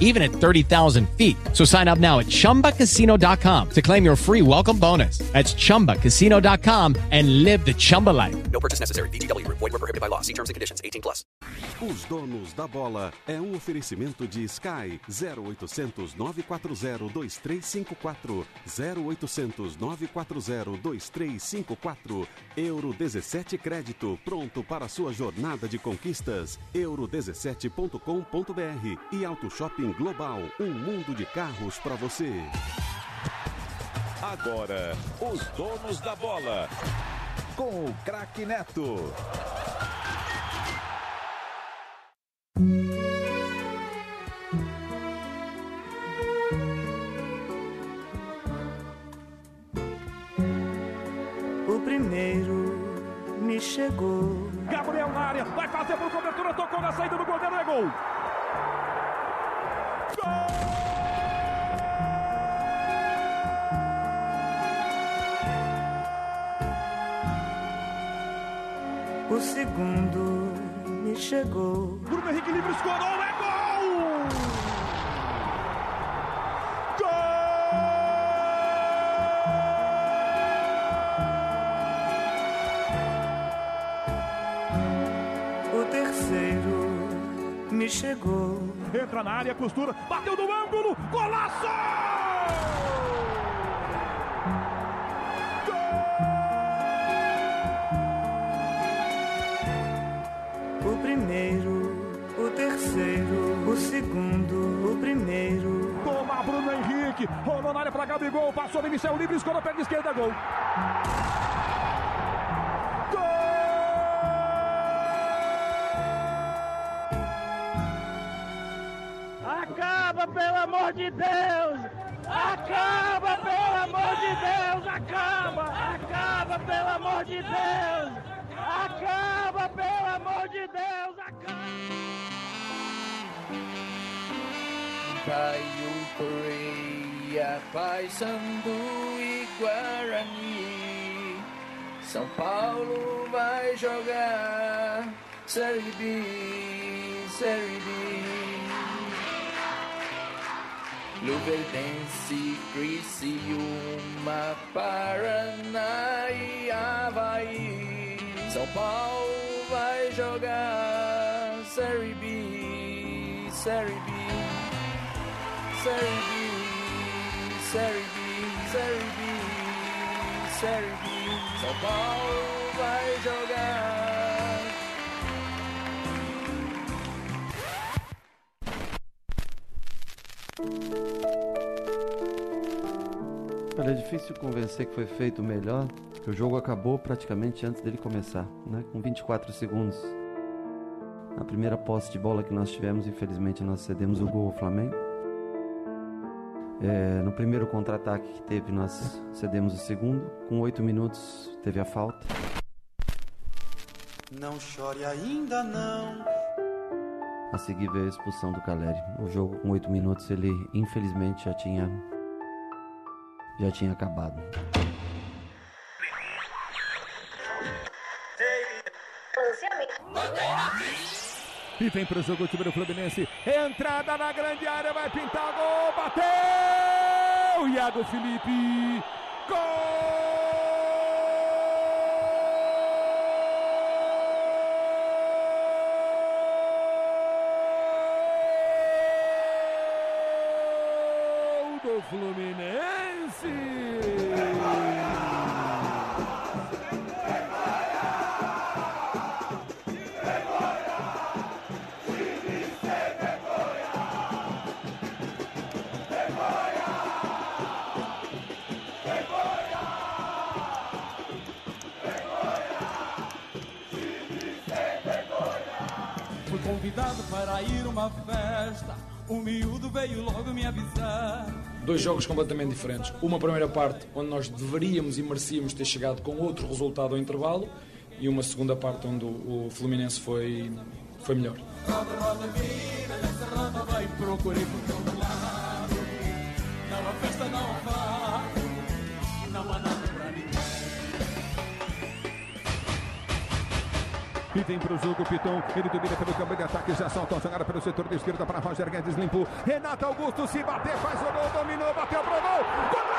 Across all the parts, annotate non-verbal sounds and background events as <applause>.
even at 30,000 feet. So sign up now at ChumbaCasino.com to claim your free welcome bonus. That's ChumbaCasino.com and live the Chumba life. No purchase necessary. Group. Void were prohibited by law. See terms and conditions. 18 plus. Os donos da bola é um oferecimento de Sky 0800 940 2354 0800 940 2354 Euro 17 Crédito pronto para sua jornada de conquistas euro17.com.br e Auto Shopping Global um mundo de carros para você. Agora, os donos da bola. Com o craque Neto. O primeiro me chegou. Gabriel na área, vai fazer por cobertura, tocou na saída do goleiro, é gol. O segundo me chegou. Bruno Henrique livre escorou, é gol! Chegou. Entra na área, costura, bateu no ângulo, golaço! O primeiro, o terceiro, o segundo, o primeiro. Toma Bruno Henrique, rolou na área pra Gabigol, passou Michel livre, escorou perna esquerda, gol. Acaba, pelo amor de Deus! Acaba, pelo amor de Deus! Acaba! Acaba, pelo amor de Deus! Acaba, pelo amor de Deus! Acaba! Caio Correia, Paysandu e Guarani. São Paulo vai jogar Série B, Série B. Luverdense, Criciúma, Paraná e Havaí. São Paulo vai jogar Série B, Série B. Série B, Série B, Série B, Série B. São Paulo vai jogar. Olha, é difícil convencer que foi feito melhor, o jogo acabou praticamente antes dele começar, né? com 24 segundos. Na primeira posse de bola que nós tivemos, infelizmente nós cedemos o gol ao Flamengo. É, no primeiro contra-ataque que teve, nós cedemos o segundo. Com oito minutos, teve a falta. Não chore ainda não. A seguir veio a expulsão do Caleri. O jogo com oito minutos, ele infelizmente já tinha já tinha acabado. E vem pro jogo o time do Fluminense. Entrada na grande área, vai pintar gol, bateu! Iago Felipe. Gol Dois jogos completamente diferentes. Uma primeira parte onde nós deveríamos e merecíamos ter chegado com outro resultado ao intervalo e uma segunda parte onde o Fluminense foi, foi melhor. E vem jogo o Piton, ele domina pelo campo de ataque, já solta a jogada pelo setor da esquerda para Roger Guedes, limpou. Renato Augusto se bater, faz o gol, dominou, bateu pro gol. Golaço!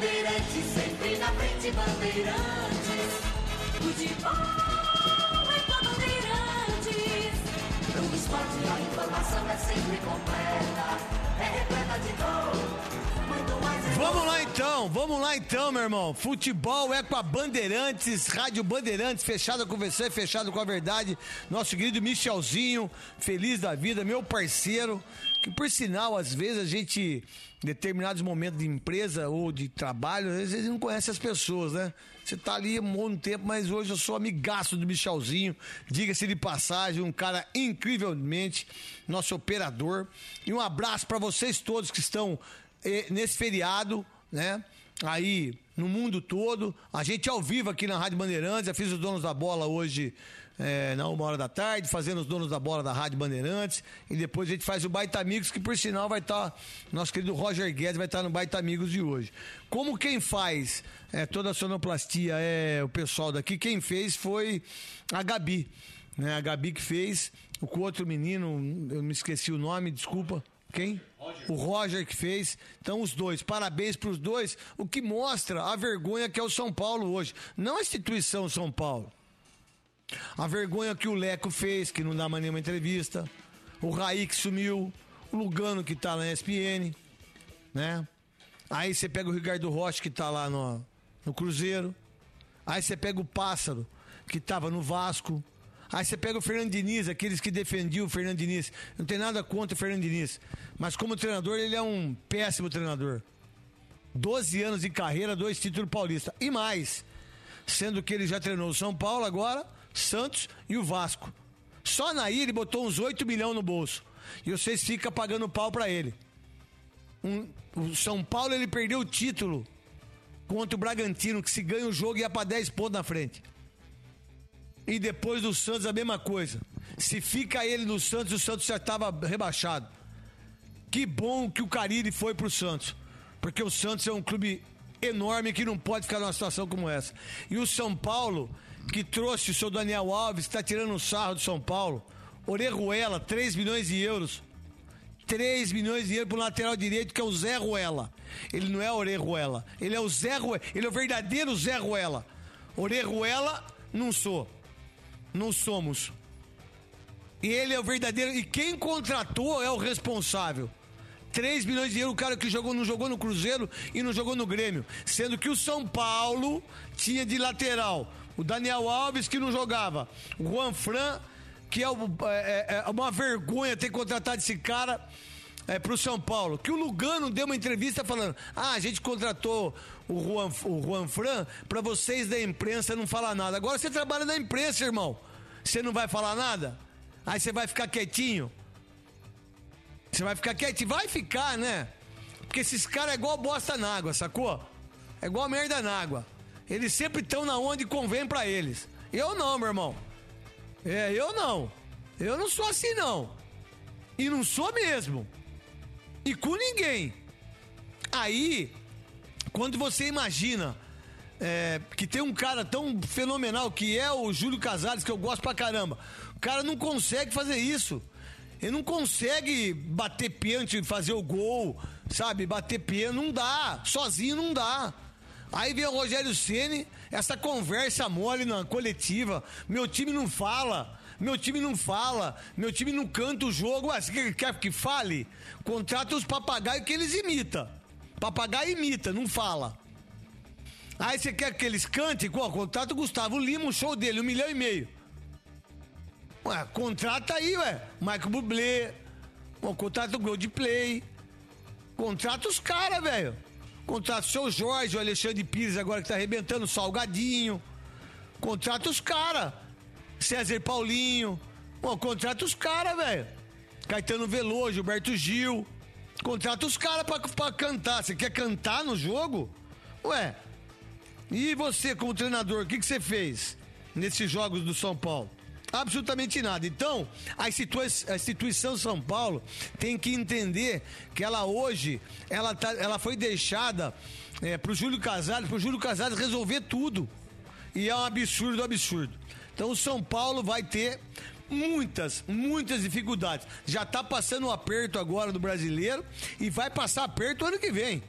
Bandeirantes sempre na frente, bandeirantes. Futebol é com bandeirantes. No esporte a informação é sempre completa. É repleta de gol. Muito mais é Vamos lá então, vamos lá então, meu irmão. Futebol é com a Bandeirantes, Rádio Bandeirantes, fechada com você, fechado com a verdade. Nosso querido Michelzinho, feliz da vida, meu parceiro. Que por sinal, às vezes a gente, determinados momentos de empresa ou de trabalho, às vezes não conhece as pessoas, né? Você tá ali há um bom tempo, mas hoje eu sou amigaço do Michelzinho, diga-se de passagem, um cara incrivelmente, nosso operador. E um abraço para vocês todos que estão eh, nesse feriado, né? Aí no mundo todo, a gente ao vivo aqui na Rádio Bandeirantes, eu fiz os donos da bola hoje eh, na uma hora da tarde, fazendo os donos da bola da Rádio Bandeirantes, e depois a gente faz o Baita Amigos, que por sinal vai estar, nosso querido Roger Guedes vai estar no Baita Amigos de hoje. Como quem faz eh, toda a sonoplastia é o pessoal daqui, quem fez foi a Gabi, né? A Gabi que fez, o outro menino, eu me esqueci o nome, desculpa. Quem? O Roger que fez. Então, os dois. Parabéns para os dois. O que mostra a vergonha que é o São Paulo hoje. Não a instituição São Paulo. A vergonha que o Leco fez, que não dá mais nenhuma entrevista. O Raí que sumiu. O Lugano que tá na ESPN. Né? Aí você pega o Ricardo Rocha que tá lá no, no Cruzeiro. Aí você pega o Pássaro que tava no Vasco. Aí você pega o Fernando Diniz, aqueles que defendiam o Fernando Diniz. Não tem nada contra o Fernando Diniz. Mas como treinador, ele é um péssimo treinador. 12 anos de carreira, dois títulos paulistas. E mais, sendo que ele já treinou o São Paulo agora, Santos e o Vasco. Só naí ele botou uns 8 milhões no bolso. E vocês ficam pagando pau pra ele. Um- o São Paulo ele perdeu o título contra o Bragantino, que se ganha o jogo ia pra 10 pontos na frente. E depois do Santos a mesma coisa. Se fica ele no Santos, o Santos já estava rebaixado. Que bom que o Carille foi pro Santos. Porque o Santos é um clube enorme que não pode ficar numa situação como essa. E o São Paulo, que trouxe o seu Daniel Alves, está tirando o sarro do São Paulo. Orejuela, 3 milhões de euros. 3 milhões de euros pro lateral direito, que é o Zé Ruela. Ele não é Orejuela. Ele é o Zé Ruela. Ele é o verdadeiro Zé Ruela. Orejuela, não sou. Não somos. E ele é o verdadeiro. E quem contratou é o responsável. 3 milhões de euros, o cara que jogou, não jogou no Cruzeiro e não jogou no Grêmio. Sendo que o São Paulo tinha de lateral o Daniel Alves, que não jogava. O Juan Fran, que é, o- é- é uma vergonha ter contratado esse cara é, pro São Paulo. Que o Lugano deu uma entrevista falando: ah, a gente contratou o Juan, o Juan Fran pra vocês da imprensa não falar nada. Agora você trabalha na imprensa, irmão. Você não vai falar nada? Aí você vai ficar quietinho? Você vai ficar quietinho? Vai ficar, né? Porque esses caras é igual bosta na água, sacou? É igual merda na água. Eles sempre estão na onde convém pra eles. Eu não, meu irmão. É, eu não. Eu não sou assim, não. E não sou mesmo. E com ninguém. Aí, quando você imagina é, que tem um cara tão fenomenal que é o Júlio Casares, que eu gosto pra caramba, o cara não consegue fazer isso. Ele não consegue bater pênalti e fazer o gol, sabe? Bater pênalti, não dá. Sozinho não dá. Aí vem o Rogério Ceni, essa conversa mole na coletiva. Meu time não fala. Meu time não fala, meu time não canta o jogo. Ué, você quer- que fale? Contrata os papagaios que eles imitam. Papagaio imita, não fala. Aí você quer que eles cantem? Contrata o Gustavo Lima, um show dele, um milhão e meio. Ué, contrata aí, ué. Michael Bublé. Contrata o Goldplay. Contrata os caras, velho. Contrata o seu Jorge, o Alexandre Pires agora que tá arrebentando, o Salgadinho. Contrata os caras. César Paulinho. Pô, contrata os caras, velho. Caetano Veloso, Gilberto Gil. Contrata os caras pra, pra cantar. Você quer cantar no jogo? Ué. E você, como treinador, o que, que você fez nesses jogos do São Paulo? Absolutamente nada. Então, a, institui- a instituição São Paulo tem que entender que ela hoje ela, tá, ela foi deixada é, pro Júlio Casares, pro Júlio Casares resolver tudo. E é um absurdo, absurdo. Então o São Paulo vai ter muitas, muitas dificuldades. Já tá passando um aperto agora do brasileiro e vai passar aperto ano que vem.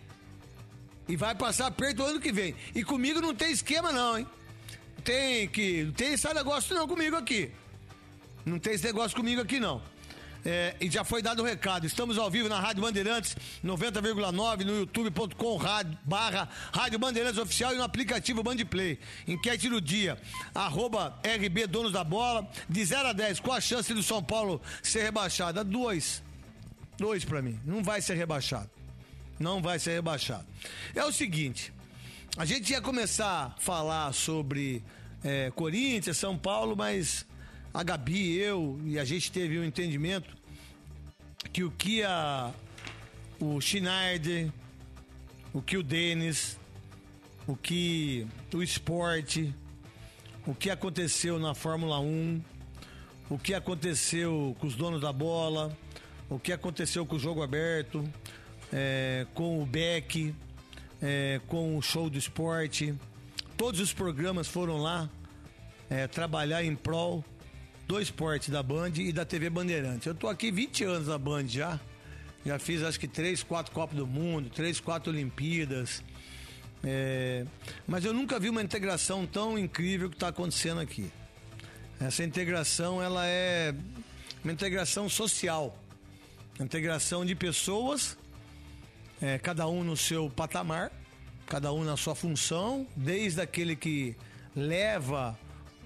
E vai passar aperto ano que vem. E comigo não tem esquema, não, hein? Tem que. Não tem esse negócio não comigo aqui. Não tem esse negócio comigo aqui, não. É, e já foi dado o recado. Estamos ao vivo na Rádio Bandeirantes 90,9 no youtube.com barra Rádio Bandeirantes Oficial e no aplicativo Bandplay. Enquete do dia. Arroba RB Donos da Bola. De 0 a 10. Qual a chance do São Paulo ser rebaixado? Dois. Dois pra mim. Não vai ser rebaixado. Não vai ser rebaixado. É o seguinte. A gente ia começar a falar sobre é, Corinthians, São Paulo, mas a Gabi, eu e a gente teve um entendimento que o que a, o Schneider, o que o Denis, o que o esporte, o que aconteceu na Fórmula 1, o que aconteceu com os donos da bola, o que aconteceu com o jogo aberto, é, com o Beck, é, com o show do esporte. Todos os programas foram lá é, trabalhar em prol do esporte da Band e da TV Bandeirantes. Eu tô aqui 20 anos na Band já. Já fiz acho que três, quatro Copas do Mundo, três, quatro Olimpíadas. É, mas eu nunca vi uma integração tão incrível que está acontecendo aqui. Essa integração ela é uma integração social, uma integração de pessoas, é, cada um no seu patamar, cada um na sua função, desde aquele que leva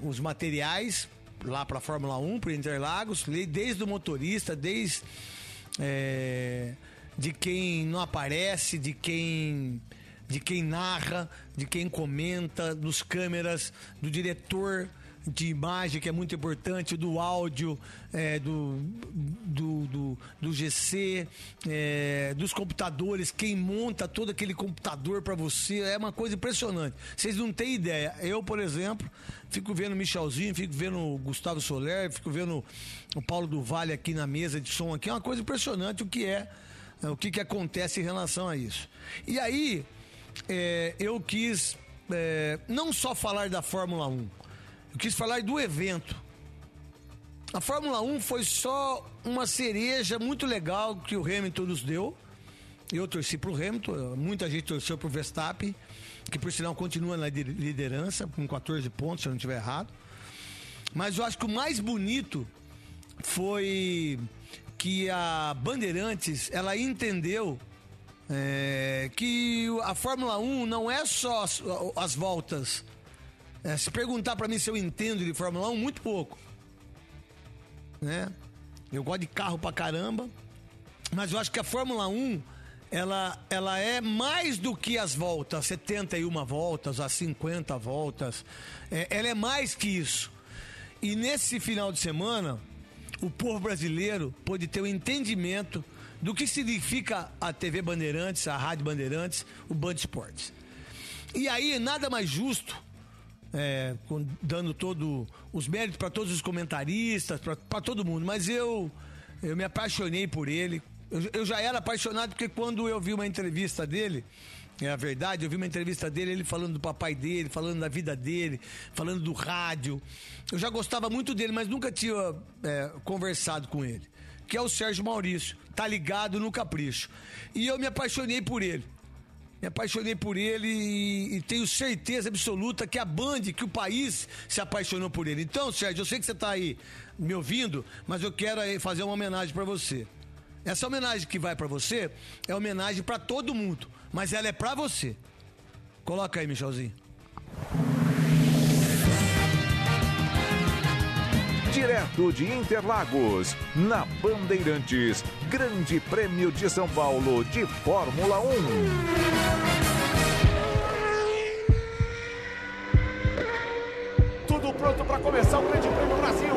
os materiais lá para a Fórmula 1, para Interlagos, desde o motorista, desde é, de quem não aparece, de quem de quem narra, de quem comenta, dos câmeras, do diretor de imagem, que é muito importante, do áudio, é, do, do, do, do GC, é, dos computadores, quem monta todo aquele computador para você, é uma coisa impressionante. Vocês não têm ideia. Eu, por exemplo, fico vendo o Michelzinho, fico vendo o Gustavo Soler, fico vendo o Paulo do Vale aqui na mesa de som aqui, é uma coisa impressionante o que é, o que, que acontece em relação a isso. E aí, é, eu quis é, não só falar da Fórmula 1, eu quis falar do evento. A Fórmula 1 foi só uma cereja muito legal que o Hamilton nos deu. Eu torci pro Hamilton, muita gente torceu pro Verstappen, que por sinal continua na liderança, com 14 pontos, se eu não estiver errado. Mas eu acho que o mais bonito foi que a Bandeirantes, ela entendeu é, que a Fórmula 1 não é só as, as voltas é, se perguntar para mim se eu entendo de Fórmula 1, muito pouco. Né? Eu gosto de carro pra caramba, mas eu acho que a Fórmula 1 ela, ela é mais do que as voltas, 71 voltas, as 50 voltas. É, ela é mais que isso. E nesse final de semana, o povo brasileiro pôde ter o um entendimento do que significa a TV Bandeirantes, a Rádio Bandeirantes, o Band Esportes. E aí, nada mais justo é, com, dando todo os méritos para todos os comentaristas, para todo mundo. Mas eu, eu me apaixonei por ele. Eu, eu, já era apaixonado porque quando eu vi uma entrevista dele, é a verdade, eu vi uma entrevista dele, ele falando do papai dele, falando da vida dele, falando do rádio. Eu já gostava muito dele, mas nunca tinha é, conversado com ele. Que é o Sérgio Maurício, tá ligado no capricho. E eu me apaixonei por ele. Me apaixonei por ele e, e, tenho certeza absoluta que a Band, que o país se apaixonou por ele. Então, Sérgio, eu sei que você está aí me ouvindo, mas eu quero fazer uma homenagem para você. Essa homenagem que vai para você é homenagem para todo mundo, mas ela é para você. Coloca aí, Michelzinho. Direto de Interlagos, na Bandeirantes, Grande Prêmio de São Paulo de Fórmula 1. Tudo pronto para começar o Grande Prêmio Brasil.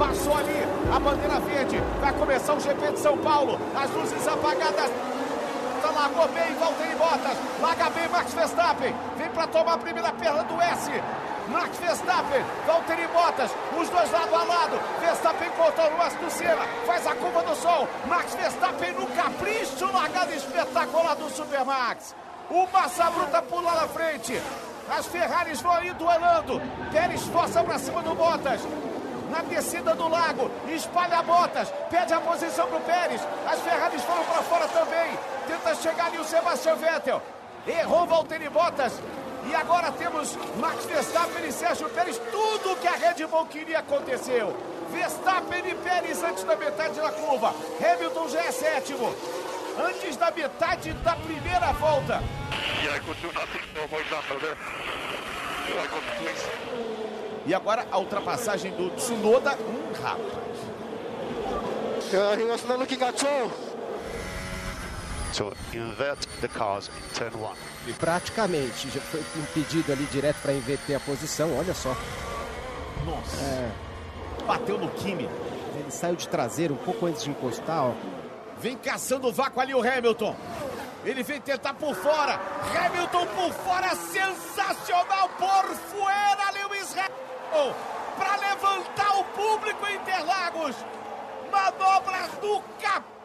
Passou ali a bandeira verde. Vai começar o GP de São Paulo. As luzes apagadas. Largou bem, Valtteri Bottas. Larga bem Max Verstappen. Vem para tomar a primeira perna do S. Max Verstappen, Valtteri Bottas, os dois lado a lado. Verstappen contra o Aston Senna, faz a curva do sol. Max Verstappen no capricho, largada espetacular do Supermax. O Massa Bruta pula na frente. As Ferraris vão aí duelando. Pérez força para cima do Bottas. Na descida do lago, espalha Bottas, pede a posição para o Pérez. As Ferraris foram para fora também. Tenta chegar ali o Sebastian Vettel. Errou Valtteri Bottas. E agora temos Max Verstappen e Sérgio Pérez. Tudo que a Red Bull queria aconteceu. Verstappen e Pérez antes da metade da curva. Hamilton já é sétimo. Antes da metade da primeira volta. E agora a ultrapassagem do Tsunoda. Hum, rapaz. At all. To invert the cars in turn one. Praticamente já foi impedido ali direto para inverter a posição, olha só. Nossa. É, Bateu no Kimi. ele saiu de traseiro um pouco antes de encostar, ó. Vem caçando o vácuo ali o Hamilton. Ele vem tentar por fora. Hamilton por fora, sensacional por fora, Lewis Hamilton. Para levantar o público em Interlagos. Manobras do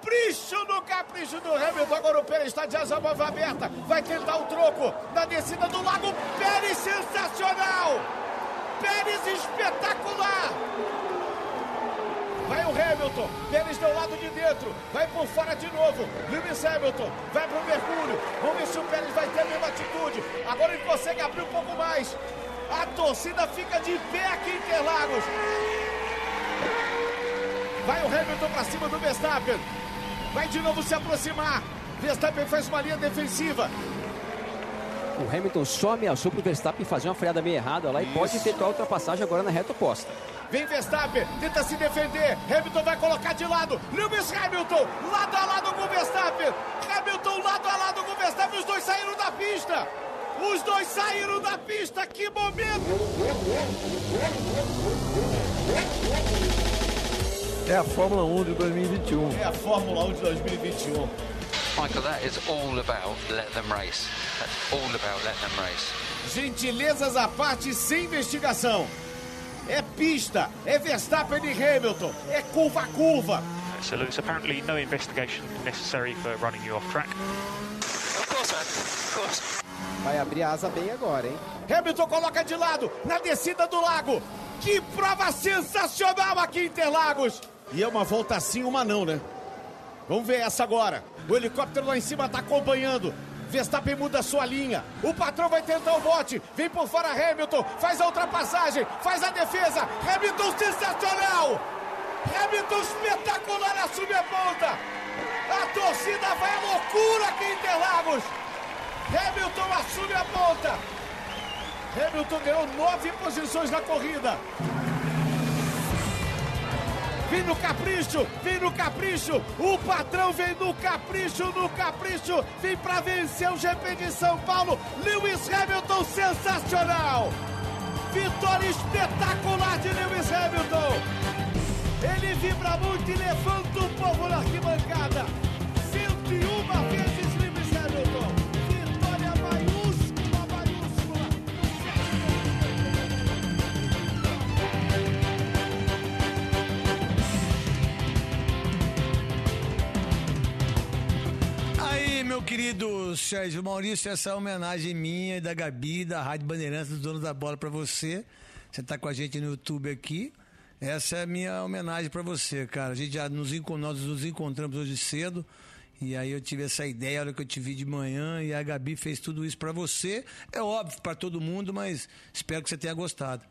capricho no capricho do Hamilton. Agora o Pérez está de asa móvel aberta. Vai tentar o troco na descida do lago. Pérez sensacional. Pérez espetacular. Vai o Hamilton, Pérez do lado de dentro, vai por fora de novo. Lewis Hamilton vai pro Mercúrio. Vamos ver se o Pérez vai ter a mesma atitude. Agora ele consegue abrir um pouco mais. A torcida fica de pé aqui em Interlagos. Vai o Hamilton para cima do Verstappen. Vai de novo se aproximar. Verstappen faz uma linha defensiva. O Hamilton só ameaçou pro Verstappen fazer uma freada meio errada lá e pode efetuar a ultrapassagem agora na reta oposta. Vem Verstappen, tenta se defender. Hamilton vai colocar de lado. Lewis Hamilton, lado a lado com Verstappen. Hamilton, lado a lado com Verstappen. Os dois saíram da pista! Os dois saíram da pista! Que momento! É a Fórmula 1 de 2021. É a Fórmula 1 de 2021. Michael, that is all about let them race. That's all about let them race. Gentilezas à parte sem investigação. É pista, é Verstappen e Hamilton, é curva a curva. So, Lewis, apparently no investigation necessary for running you off track. Of course, man. Of course. Vai abrir a asa bem agora, hein? Hamilton coloca de lado na descida do lago. Que prova sensacional aqui em Interlagos. E é uma volta assim, uma não, né? Vamos ver essa agora. O helicóptero lá em cima está acompanhando. Verstappen muda sua linha. O patrão vai tentar o bote. Vem por fora Hamilton. Faz a ultrapassagem. Faz a defesa. Hamilton sensacional. Hamilton espetacular assume a ponta. A torcida vai à loucura aqui em Interlagos. Hamilton assume a ponta. Hamilton ganhou nove posições na corrida. Vem no capricho, vem no capricho. O patrão vem no capricho, no capricho. Vem para vencer o GP de São Paulo. Lewis Hamilton sensacional. Vitória espetacular de Lewis Hamilton. Ele vibra muito e levanta o povo na arquibancada. 101 vezes meu querido Sérgio Maurício, essa é homenagem minha e da Gabi, da Rádio Bandeirantes, dos donos da bola, pra você. Você tá com a gente no YouTube aqui. Essa é a minha homenagem pra você, cara. A gente já nos, nós nos encontramos hoje cedo. E aí eu tive essa ideia, a hora que eu te vi de manhã, e a Gabi fez tudo isso pra você. É óbvio pra todo mundo, mas espero que você tenha gostado.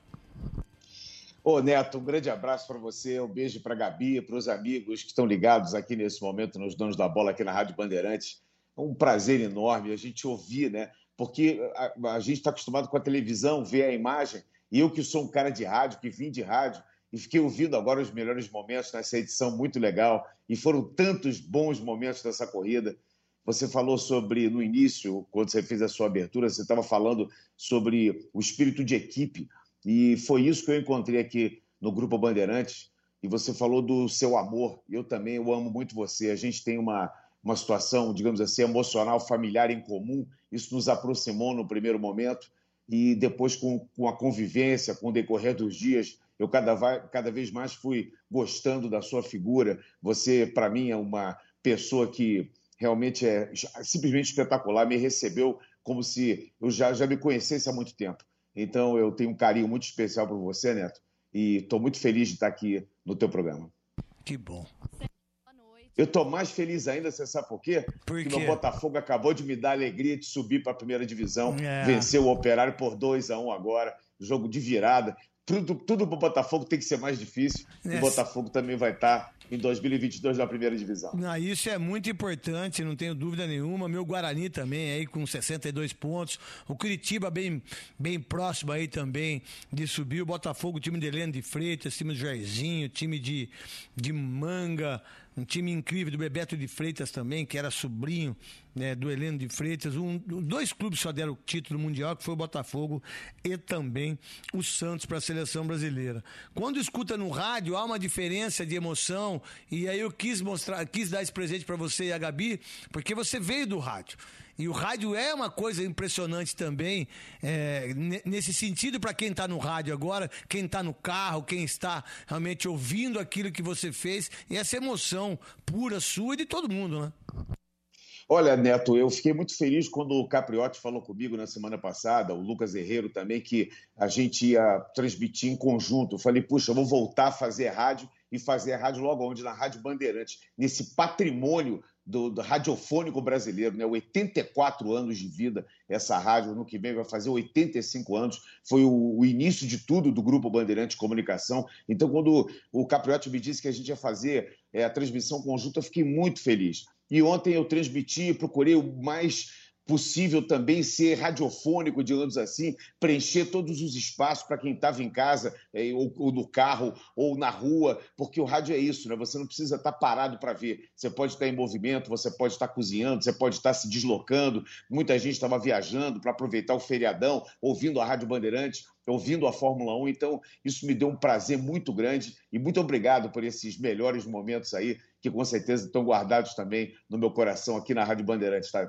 Ô, Neto, um grande abraço para você, um beijo para a Gabi, para os amigos que estão ligados aqui nesse momento nos Donos da Bola aqui na Rádio Bandeirantes. É um prazer enorme a gente ouvir, né? Porque a, a gente está acostumado com a televisão, ver a imagem, e eu que sou um cara de rádio, que vim de rádio, e fiquei ouvindo agora os melhores momentos nessa edição muito legal, e foram tantos bons momentos dessa corrida. Você falou sobre, no início, quando você fez a sua abertura, você estava falando sobre o espírito de equipe, e foi isso que eu encontrei aqui no Grupo Bandeirantes. E você falou do seu amor. Eu também, eu amo muito você. A gente tem uma, uma situação, digamos assim, emocional, familiar em comum. Isso nos aproximou no primeiro momento. E depois, com, com a convivência, com o decorrer dos dias, eu cada, cada vez mais fui gostando da sua figura. Você, para mim, é uma pessoa que realmente é simplesmente espetacular. Me recebeu como se eu já, já me conhecesse há muito tempo. Então, eu tenho um carinho muito especial por você, Neto, e estou muito feliz de estar aqui no teu programa. Que bom. Eu estou mais feliz ainda, você sabe por quê? Por Porque quê? o Botafogo acabou de me dar a alegria de subir para a primeira divisão, É. venceu o Operário por 2 a 1 agora, jogo de virada. Tudo, tudo para o Botafogo tem que ser mais difícil. E É. o Botafogo também vai estar em 2022 na primeira divisão. Não, isso é muito importante, não tenho dúvida nenhuma. Meu Guarani também aí com 62 pontos. O Curitiba bem, bem próximo aí também de subir. O Botafogo, time de Heleno de Freitas, time do Jairzinho, time de, de Manga, um time incrível do Bebeto de Freitas também, que era sobrinho né, do Heleno de Freitas. Um, dois clubes só deram o título mundial, que foi o Botafogo e também o Santos para a seleção brasileira. Quando escuta no rádio, há uma diferença de emoção, e aí eu quis mostrar, quis dar esse presente para você e a Gabi, porque você veio do rádio. E o rádio é uma coisa impressionante também, é, ne- nesse sentido, para quem está no rádio agora, quem está no carro, quem está realmente ouvindo aquilo que você fez, e essa emoção pura sua e de todo mundo, né? Olha, Neto, eu fiquei muito feliz quando o Capriotti falou comigo na semana passada, o Lucas Herrero também, que a gente ia transmitir em conjunto. Eu falei, puxa, eu vou voltar a fazer rádio e fazer rádio logo onde? Na Rádio Bandeirantes, nesse patrimônio do, do radiofônico brasileiro, né? 84 anos de vida, essa rádio, no que vem vai fazer 85 anos, foi o, o início de tudo do Grupo Bandeirante Comunicação. Então, quando o Capriotti me disse que a gente ia fazer é, a transmissão conjunta, eu fiquei muito feliz. E ontem eu transmiti, procurei o mais possível também ser radiofônico, digamos assim, preencher todos os espaços para quem estava em casa, é, ou, ou, no carro, ou na rua, porque o rádio é isso, né? Você não precisa estar tá parado para ver. Você pode estar em movimento, você pode estar cozinhando, você pode estar se deslocando. Muita gente estava viajando para aproveitar o feriadão, ouvindo a Rádio Bandeirantes, ouvindo a Fórmula 1. Então, isso me deu um prazer muito grande e muito obrigado por esses melhores momentos aí, que com certeza estão guardados também no meu coração aqui na Rádio Bandeirantes, tá?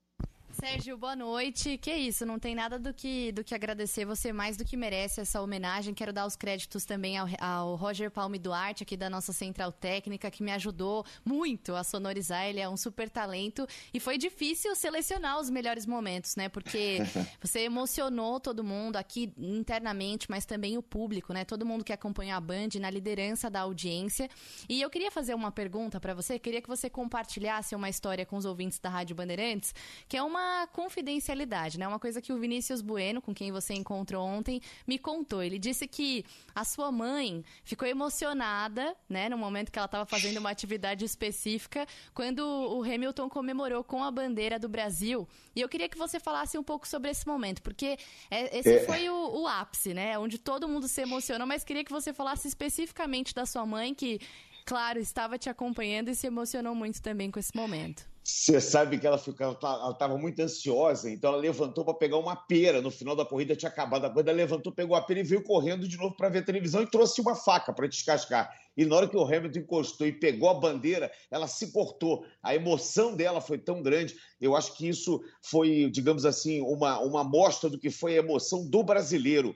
Sérgio, boa noite. Que isso, não tem nada do que, do que agradecer. Você mais do que merece essa homenagem. Quero dar os créditos também ao, ao Roger Palme Duarte, aqui da nossa central técnica, que me ajudou muito a sonorizar. Ele é um super talento. E foi difícil selecionar os melhores momentos, né? Porque <laughs> você emocionou todo mundo aqui internamente, mas também o público, né? Todo mundo que acompanha a Band na liderança da audiência. E eu queria fazer uma pergunta para você. Queria que você compartilhasse uma história com os ouvintes da Rádio Bandeirantes, que é uma confidencialidade, né? Uma coisa que o Vinícius Bueno, com quem você encontrou ontem, me contou. Ele disse que a sua mãe ficou emocionada, né, no momento que ela estava fazendo uma atividade específica, quando o Hamilton comemorou com a bandeira do Brasil. E eu queria que você falasse um pouco sobre esse momento, porque é, esse é. foi o, o ápice, né? Onde todo mundo se emocionou, mas queria que você falasse especificamente da sua mãe, que, claro, estava te acompanhando e se emocionou muito também com esse momento. Você sabe que ela estava muito ansiosa, então ela levantou para pegar uma pera. No final da corrida tinha acabado a corrida, ela levantou, pegou a pera e veio correndo de novo para ver a televisão e trouxe uma faca para descascar. E na hora que o Hamilton encostou e pegou a bandeira, ela se cortou. A emoção dela foi tão grande. Eu acho que isso foi, digamos assim, uma, uma amostra do que foi a emoção do brasileiro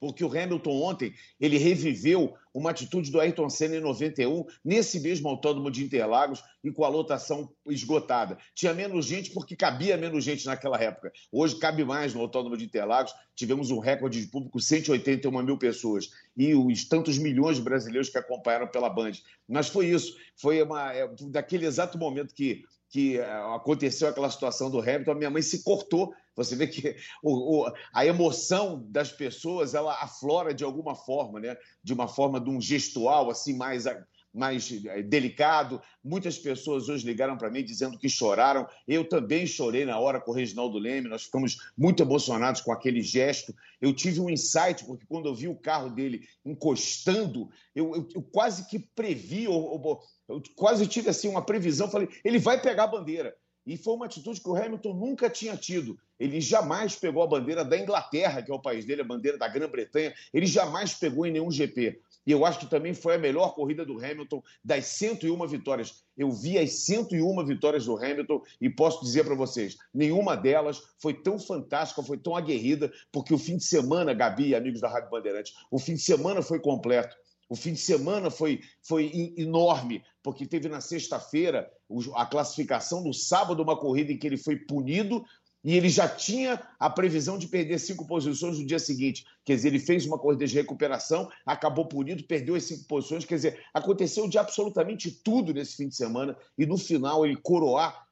porque o Hamilton ontem ele reviveu uma atitude do Ayrton Senna em 91, nesse mesmo autódromo de Interlagos e com a lotação esgotada. Tinha menos gente porque cabia menos gente naquela época. Hoje cabe mais no autódromo de Interlagos. Tivemos um recorde de público, 181 mil pessoas e os tantos milhões de brasileiros que acompanharam pela Band. Mas foi isso, foi uma, é, daquele exato momento que que é, aconteceu aquela situação do Hamilton, a minha mãe se cortou você vê que o, o, a emoção das pessoas ela aflora de alguma forma, né? De uma forma de um gestual assim mais mais é, delicado. Muitas pessoas hoje ligaram para mim dizendo que choraram. Eu também chorei na hora com o Reginaldo Leme. Nós ficamos muito emocionados com aquele gesto. Eu tive um insight, porque quando eu vi o carro dele encostando, eu, eu, eu quase que previ, eu, eu, quase tive assim uma previsão. Falei, ele vai pegar a bandeira. E foi uma atitude que o Hamilton nunca tinha tido. Ele jamais pegou a bandeira da Inglaterra, que é o país dele, a bandeira da Grã-Bretanha. Ele jamais pegou em nenhum GP. E eu acho que também foi a melhor corrida do Hamilton das 101 vitórias. Eu vi as 101 vitórias do Hamilton e posso dizer para vocês, nenhuma delas foi tão fantástica, foi tão aguerrida, porque o fim de semana, Gabi e amigos da Rádio Bandeirantes, o fim de semana foi completo. O fim de semana foi, foi enorme, porque teve na sexta-feira a classificação, no sábado, uma corrida em que ele foi punido e ele já tinha a previsão de perder cinco posições no dia seguinte. Quer dizer, ele fez uma corrida de recuperação, acabou punido, perdeu as cinco posições. Quer dizer, aconteceu de absolutamente tudo nesse fim de semana e no final ele coroar,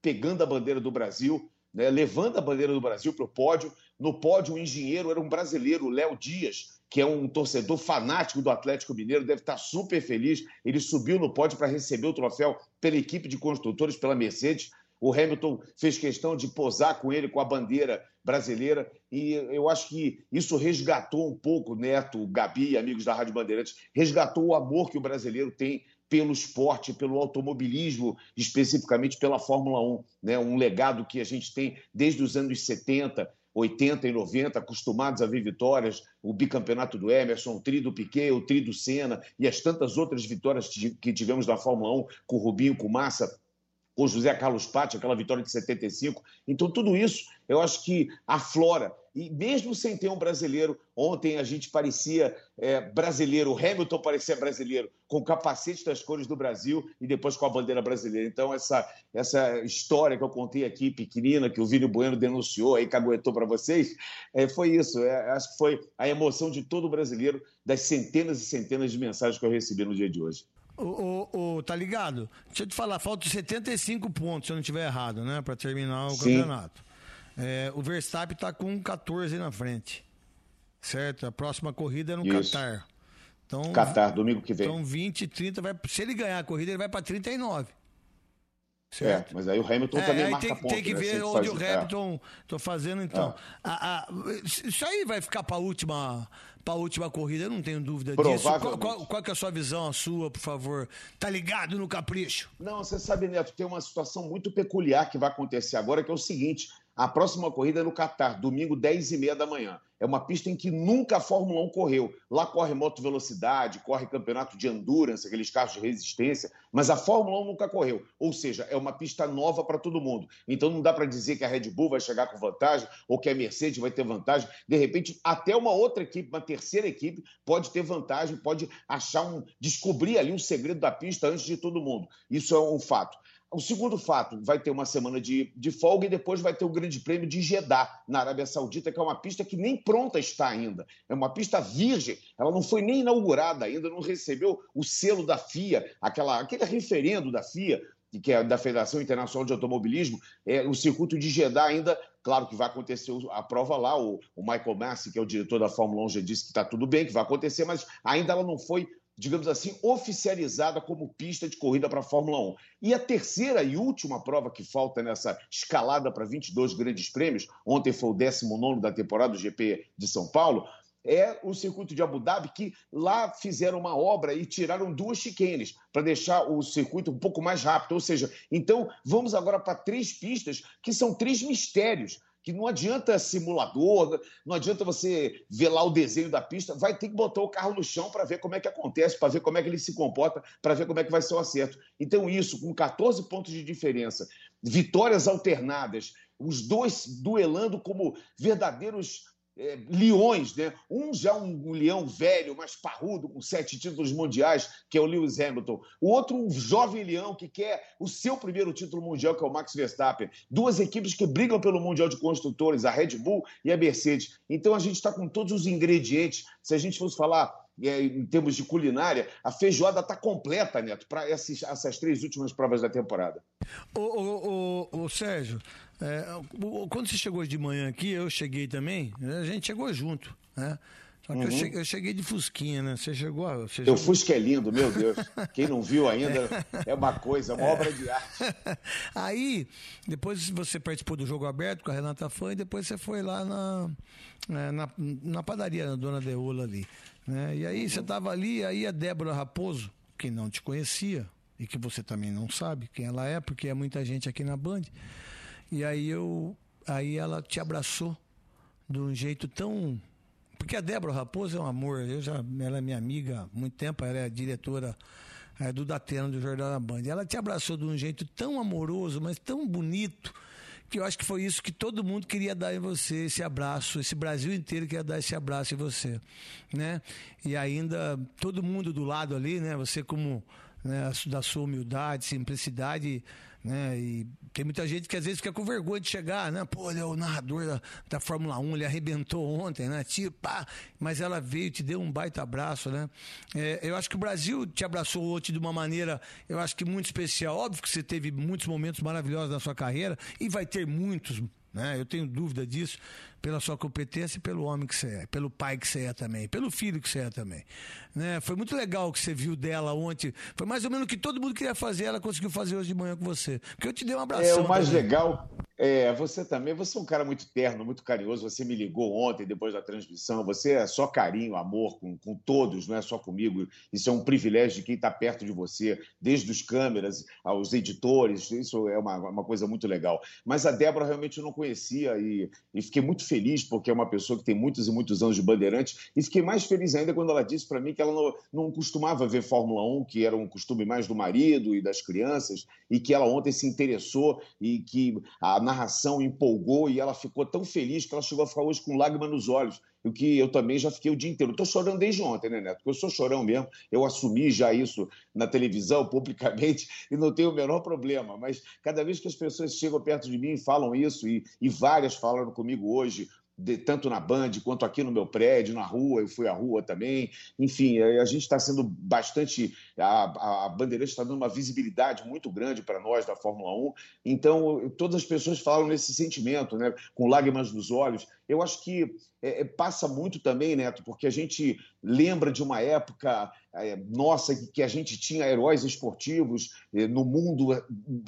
pegando a bandeira do Brasil, né, levando a bandeira do Brasil para o pódio. No pódio, o engenheiro era um brasileiro, Léo Dias, que é um torcedor fanático do Atlético Mineiro, deve estar super feliz. Ele subiu no pódio para receber o troféu pela equipe de construtores, pela Mercedes. O Hamilton fez questão de posar com ele com a bandeira brasileira e eu acho que isso resgatou um pouco, Neto, Gabi, amigos da Rádio Bandeirantes, resgatou o amor que o brasileiro tem pelo esporte, pelo automobilismo, especificamente pela Fórmula 1. Né? Um legado que a gente tem desde os anos 70, 80 e 90, acostumados a ver vitórias, o bicampeonato do Emerson, o tri do Piquet, o tri do Senna e as tantas outras vitórias que tivemos na Fórmula 1 com o Rubinho, com o Massa, com José Carlos Patti, aquela vitória de 75. Então, tudo isso eu acho que aflora. E mesmo sem ter um brasileiro, ontem a gente parecia é, brasileiro, o Hamilton parecia brasileiro, com o capacete das cores do Brasil e depois com a bandeira brasileira. Então, essa, essa história que eu contei aqui, pequenina, que o Vini Bueno denunciou, aí caguetou para vocês, é, foi isso. É, acho que foi a emoção de todo brasileiro, das centenas e centenas de mensagens que eu recebi no dia de hoje. O, o, o, tá ligado? Deixa eu te falar, faltam 75 pontos, se eu não estiver errado, né? Para terminar o Sim. campeonato. É, o Verstappen tá com 14 na frente. Certo? A próxima corrida é no Isso. Qatar. Então, Qatar, domingo que vem. Então 20, 30, vai, se ele ganhar a corrida, ele vai para 39. É, mas aí o Hamilton É, também marca tem, ponto. tem que né? ver onde faz- o é. Hamilton tô fazendo então. A- a- isso aí vai ficar para última para última corrida, eu não tenho dúvida disso. Qual, qual, qual que é a sua visão, a sua, por favor? Tá ligado no capricho? Não, você sabe, Neto, tem uma situação muito peculiar que vai acontecer agora, que é o seguinte: a próxima corrida é no Catar, domingo, 10 e meia da manhã. É uma pista em que nunca a Fórmula 1 correu. Lá corre moto velocidade, corre campeonato de endurance, aqueles carros de resistência, mas a Fórmula 1 nunca correu. Ou seja, é uma pista nova para todo mundo. Então não dá para dizer que a Red Bull vai chegar com vantagem ou que a Mercedes vai ter vantagem. De repente, até uma outra equipe, uma terceira equipe, pode ter vantagem, pode achar um. descobrir ali um segredo da pista antes de todo mundo. Isso é um fato. O segundo fato, vai ter uma semana de, de folga e depois vai ter o Grande Prêmio de Jeddah, na Arábia Saudita, que é uma pista que nem pronta está ainda. É uma pista virgem, ela não foi nem inaugurada ainda, não recebeu o selo da FIA, aquela, aquele referendo da FIA, que é da Federação Internacional de Automobilismo. É, o circuito de Jeddah ainda, claro que vai acontecer a prova lá, o, o Michael Massi, que é o diretor da Fórmula 1, já disse que está tudo bem, que vai acontecer, mas ainda ela não foi digamos assim, oficializada como pista de corrida para a Fórmula 1. E a terceira e última prova que falta nessa escalada para 22 grandes prêmios, ontem foi o 19 da temporada do GP de São Paulo, é o circuito de Abu Dhabi, que lá fizeram uma obra e tiraram duas chicanes para deixar o circuito um pouco mais rápido. Ou seja, então vamos agora para três pistas que são três mistérios que não adianta simulador, não adianta você ver lá o desenho da pista, vai ter que botar o carro no chão para ver como é que acontece, para ver como é que ele se comporta, para ver como é que vai ser o acerto. Então, isso, com 14 pontos de diferença, vitórias alternadas, os dois duelando como verdadeiros é, leões, né? Um já um leão velho, mais parrudo, com sete títulos mundiais, que é o Lewis Hamilton. O outro, um jovem leão que quer o seu primeiro título mundial, que é o Max Verstappen. Duas equipes que brigam pelo Mundial de Construtores, a Red Bull e a Mercedes. Então a gente está com todos os ingredientes. Se a gente fosse falar é, em termos de culinária, a feijoada está completa, Neto, para essas, essas três últimas provas da temporada. Ô, ô, ô, ô, Sérgio, é, quando você chegou de manhã aqui, eu cheguei também, né, a gente chegou junto, né? Só que eu, Uhum. cheguei, eu cheguei de Fusquinha, né? Você chegou. a- Você Teu chegou- Fusca é lindo, meu Deus. Quem não viu ainda <laughs> é uma coisa, uma obra de arte. <laughs> Aí, depois você participou do jogo aberto com a Renata Fã e depois você foi lá na, é, na, na padaria da Dona Deola ali. Né? E aí você estava ali, aí a Débora Raposo, que não te conhecia e que você também não sabe quem ela é, porque é muita gente aqui na Band. E aí eu, aí ela te abraçou de um jeito tão porque a Débora Raposo é um amor, eu já, ela é minha amiga há muito tempo, ela é diretora é, do Datena, do Jornal da Band. Ela te abraçou de um jeito tão amoroso, mas tão bonito, que eu acho que foi isso que todo mundo queria dar em você, esse abraço, esse Brasil inteiro queria dar esse abraço em você, né? E ainda todo mundo do lado ali, né? Você como né, da sua humildade, simplicidade, né? E tem muita gente que às vezes fica com vergonha de chegar, né? Pô, ele é o narrador da, da Fórmula 1, ele arrebentou ontem, né? Tipo, pá, mas ela veio, te deu um baita abraço, né? É, eu acho que o Brasil te abraçou ontem de uma maneira, eu acho que muito especial. Óbvio que você teve muitos momentos maravilhosos na sua carreira e vai ter muitos, né? Eu tenho dúvida disso, pela sua competência e pelo homem que você é, pelo pai que você é também, pelo filho que você é também. Né? Foi muito legal o que você viu dela ontem. Foi mais ou menos o que todo mundo queria fazer, ela conseguiu fazer hoje de manhã com você. Porque eu te dei um abração. É o mais também. legal. É, você também, você é um cara muito terno, muito carinhoso. Você me ligou ontem, depois da transmissão. Você é só carinho, amor com, com todos, não é só comigo. Isso é um privilégio de quem está perto de você, desde os câmeras aos editores. Isso é uma, uma coisa muito legal. Mas a Débora realmente eu não conhecia e, e fiquei muito feliz, porque é uma pessoa que tem muitos e muitos anos de Bandeirantes. E fiquei mais feliz ainda quando ela disse para mim que ela não, não costumava ver Fórmula 1, que era um costume mais do marido e das crianças, e que ela ontem se interessou e que a narração empolgou e ela ficou tão feliz que ela chegou a ficar hoje com lágrima nos olhos. O que eu também já fiquei o dia inteiro. Estou chorando desde ontem, né, Neto? Porque eu sou chorão mesmo. Eu assumi já isso na televisão, <laughs> publicamente, e não tenho o menor problema. Mas cada vez que as pessoas chegam perto de mim e falam isso, e, e várias falaram comigo hoje, de, tanto na Band quanto aqui no meu prédio, na rua, eu fui à rua também. Enfim, a gente está sendo bastante. A, a Bandeirantes está dando uma visibilidade muito grande para nós da Fórmula 1. Então, todas as pessoas falam nesse sentimento, né, com lágrimas nos olhos. Eu acho que é, é passa muito também, Neto, porque a gente lembra de uma época é, nossa que a gente tinha heróis esportivos é, no mundo.